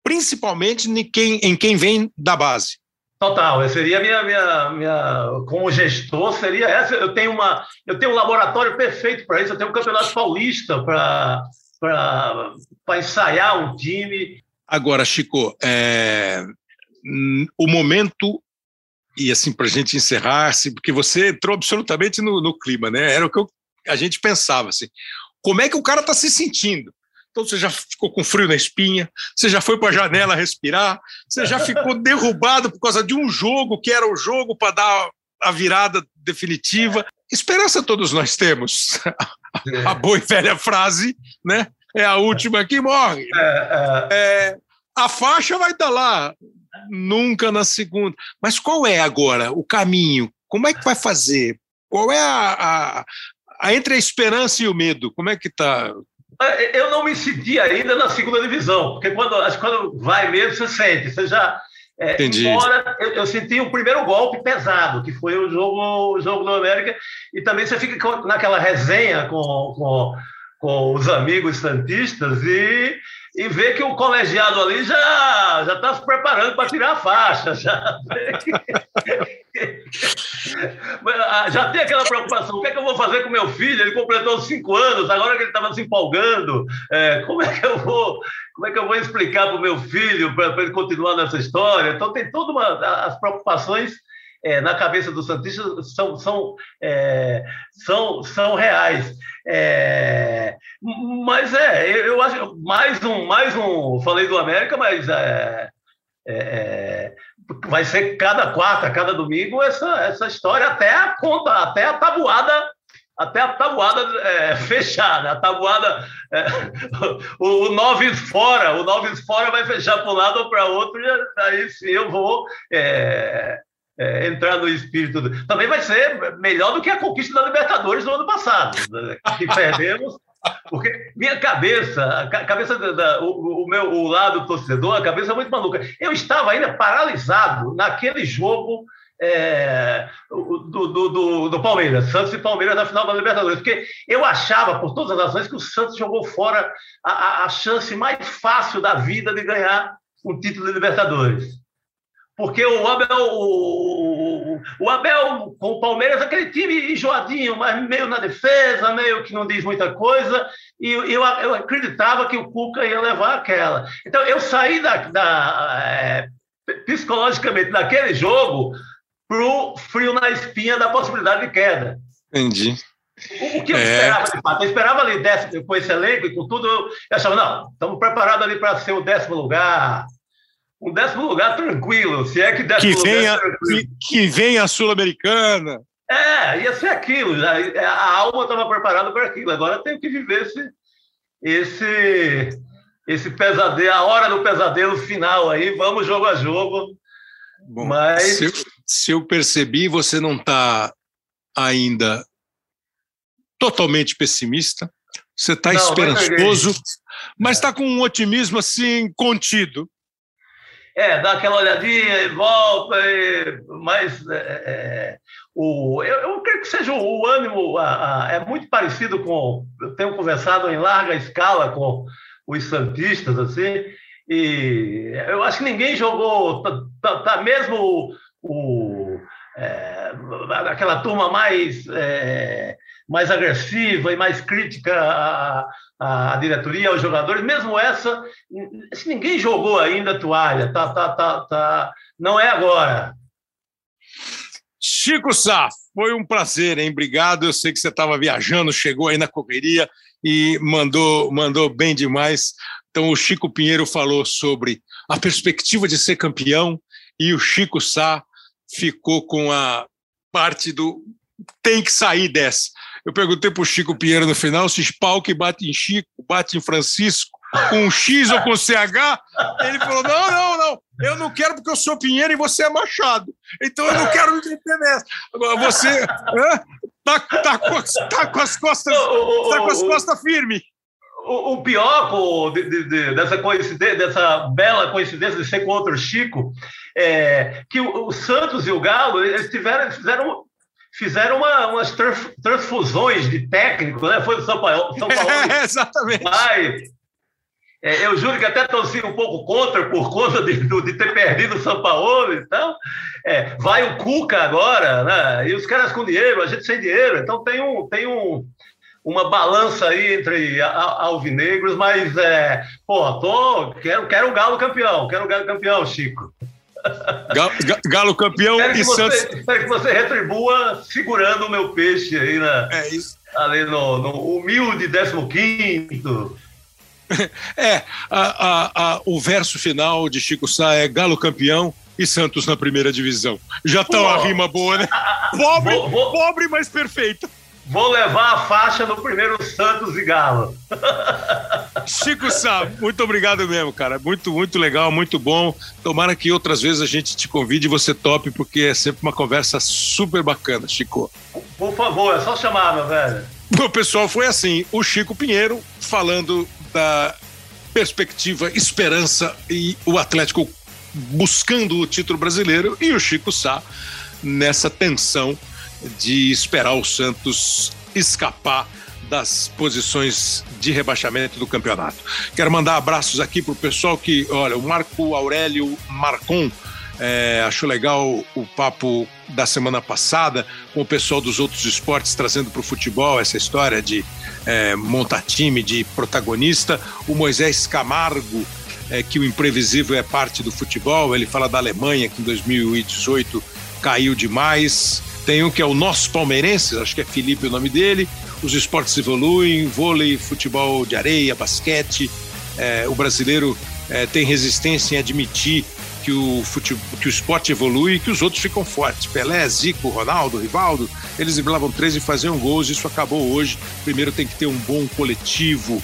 principalmente em quem, em quem vem da base. Total, seria minha, minha, minha, como gestor, seria essa. Eu tenho uma, eu tenho um laboratório perfeito para isso. Eu tenho um campeonato paulista para ensaiar um time. Agora, Chico, é, o momento, e assim, para a gente encerrar, assim, porque você entrou absolutamente no, no clima, né? Era o que eu, a gente pensava, assim. Como é que o cara está se sentindo? Então você já ficou com frio na espinha, você já foi para a janela respirar, você já ficou derrubado por causa de um jogo que era o jogo para dar a virada definitiva. Esperança todos nós temos. A boa e velha frase, né? é a última que morre. É, é. É, a faixa vai estar lá, nunca na segunda. Mas qual é agora o caminho? Como é que vai fazer? Qual é a, a, a entre a esperança e o medo? Como é que está? É, eu não me senti ainda na segunda divisão, porque quando, acho que quando vai mesmo, você sente, você já. É, Entendi. Embora eu, eu, senti o primeiro golpe pesado, que foi o jogo, o jogo do América, e também você fica naquela resenha com, com com os amigos santistas e, e ver que o colegiado ali já já está se preparando para tirar a faixa. Já, já tem aquela preocupação: o que é que eu vou fazer com meu filho? Ele completou cinco anos, agora que ele estava se empolgando, é, como é que eu vou. Como é que eu vou explicar para o meu filho para ele continuar nessa história? Então, tem todas as preocupações é, na cabeça do Santista são, são, é, são, são reais. É, mas é, eu, eu, acho mais um, mais um. Falei do América, mas é, é, é, vai ser cada quarta, cada domingo essa, essa história até a conta, até a tabuada até a tabuada é, fechada, a tabuada, é, o, o nove fora, o nove fora vai fechar para um lado ou para outro, aí sim eu vou é, é, entrar no espírito. Do... Também vai ser melhor do que a conquista da Libertadores no ano passado, né? que perdemos. Porque minha cabeça, a cabeça da, o, o, meu o lado torcedor, a cabeça é muito maluca. Eu estava ainda paralisado naquele jogo é, do, do, do, do, Palmeiras, Santos e Palmeiras na final da Libertadores, porque eu achava, por todas as razões, que o Santos jogou fora a, a chance mais fácil da vida de ganhar um título de Libertadores. Porque o Abel, o, o Abel com o Palmeiras, aquele time enjoadinho, mas meio na defesa, meio que não diz muita coisa, e eu, eu acreditava que o Cuca ia levar aquela. Então eu saí da, da é, psicologicamente daquele jogo pro frio na espinha da possibilidade de queda. Entendi. O, que eu é... esperava, de fato? Eu esperava ali décimo, com esse elenco e com tudo, eu achava, não, estamos preparados ali para ser o décimo lugar, um décimo lugar tranquilo, se é que décimo que venha, lugar que, que venha a Sul-Americana. É, ia ser aquilo. A alma estava preparada para aquilo. Agora tem que viver esse, esse, esse pesadelo, a hora do pesadelo final aí. Vamos jogo a jogo. Bom, Mas... se, eu, se eu percebi, você não está ainda totalmente pessimista. Você está esperançoso, mas está com um otimismo assim contido. É, dá aquela olhadinha e volta, e, mas é, é, o, eu, eu, creio que seja o, o ânimo, a, a, é muito parecido com. Eu tenho conversado em larga escala com os santistas, assim, E eu acho que ninguém jogou, tá, tá, tá mesmo o, é, aquela turma mais, é, mais agressiva e mais crítica à, à diretoria, aos jogadores, mesmo essa, ninguém jogou ainda a toalha, tá, tá, tá, tá, não é agora. Chico Sá, foi um prazer, hein? Obrigado. Eu sei que você estava viajando, chegou aí na correria e mandou, mandou bem demais. Então, o Chico Pinheiro falou sobre a perspectiva de ser campeão e o Chico Sá ficou com a parte do tem que sair dessa. Eu perguntei para o Chico Pinheiro no final se pau que bate em Chico, bate em Francisco, com um X ou com CH? Ele falou: não, não, não, eu não quero porque eu sou Pinheiro e você é Machado. Então eu não quero me meter nessa. Agora você tá, tá, com, tá com as costas, tá com as costas firmes. O, pior de, de, de, dessa coincidência, dessa bela coincidência de ser contra o Chico, é que o, o Santos e o Galo eles tiveram, fizeram fizeram uma, umas transfusões de técnico, né? Foi do São Paulo. São Paulo é, exatamente. Mas é, eu juro que até torci um pouco contra por conta de, de ter perdido o São Paulo. Então, é, vai o Cuca agora, né? E os caras com dinheiro, a gente sem dinheiro. Então tem um, tem um, uma balança aí entre alvinegros, mas é, pô, tô, quero, quero o Galo campeão, quero o Galo campeão, Chico. Galo, Galo campeão e você, Santos. Espero que você retribua segurando o meu peixe aí na, é isso. ali no, no humilde 15 É, a, a, a, o verso final de Chico Sá é Galo campeão e Santos na primeira divisão. Já tá uma rima boa, né? Pobre, vou, vou, pobre, mas perfeita. Vou levar a faixa no primeiro Santos e Galo. Chico Sá, muito obrigado mesmo, cara. Muito, muito legal, muito bom. Tomara que outras vezes a gente te convide e você tope, porque é sempre uma conversa super bacana, Chico. Por favor, é só chamar, meu velho. O pessoal foi assim, o Chico Pinheiro falando da perspectiva, esperança e o Atlético buscando o título brasileiro e o Chico Sá nessa tensão de esperar o Santos escapar das posições de rebaixamento do campeonato. Quero mandar abraços aqui para o pessoal que, olha, o Marco Aurélio Marcon é, achou legal o papo da semana passada com o pessoal dos outros esportes trazendo para o futebol essa história de é, montar time, de protagonista. O Moisés Camargo, é, que o imprevisível é parte do futebol, ele fala da Alemanha que em 2018 caiu demais. Tem um que é o nosso palmeirense, acho que é Felipe o nome dele. Os esportes evoluem, vôlei, futebol de areia, basquete. É, o brasileiro é, tem resistência em admitir que o, futebol, que o esporte evolui e que os outros ficam fortes. Pelé, Zico, Ronaldo, Rivaldo, eles driblavam três e faziam gols. Isso acabou hoje. Primeiro tem que ter um bom coletivo.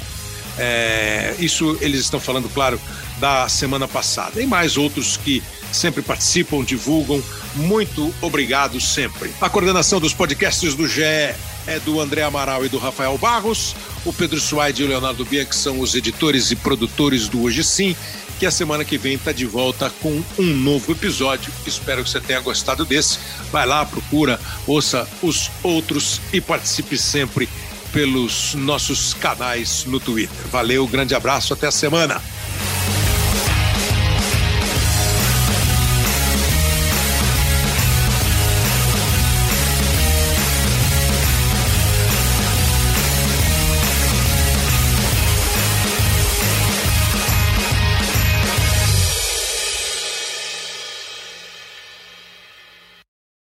É, isso eles estão falando, claro, da semana passada. E mais outros que sempre participam, divulgam. Muito obrigado sempre. A coordenação dos podcasts do GE é do André Amaral e do Rafael Barros. O Pedro Suaide e o Leonardo Bianchi são os editores e produtores do Hoje Sim que a semana que vem está de volta com um novo episódio. Espero que você tenha gostado desse. Vai lá, procura, ouça os outros e participe sempre pelos nossos canais no Twitter. Valeu, grande abraço, até a semana.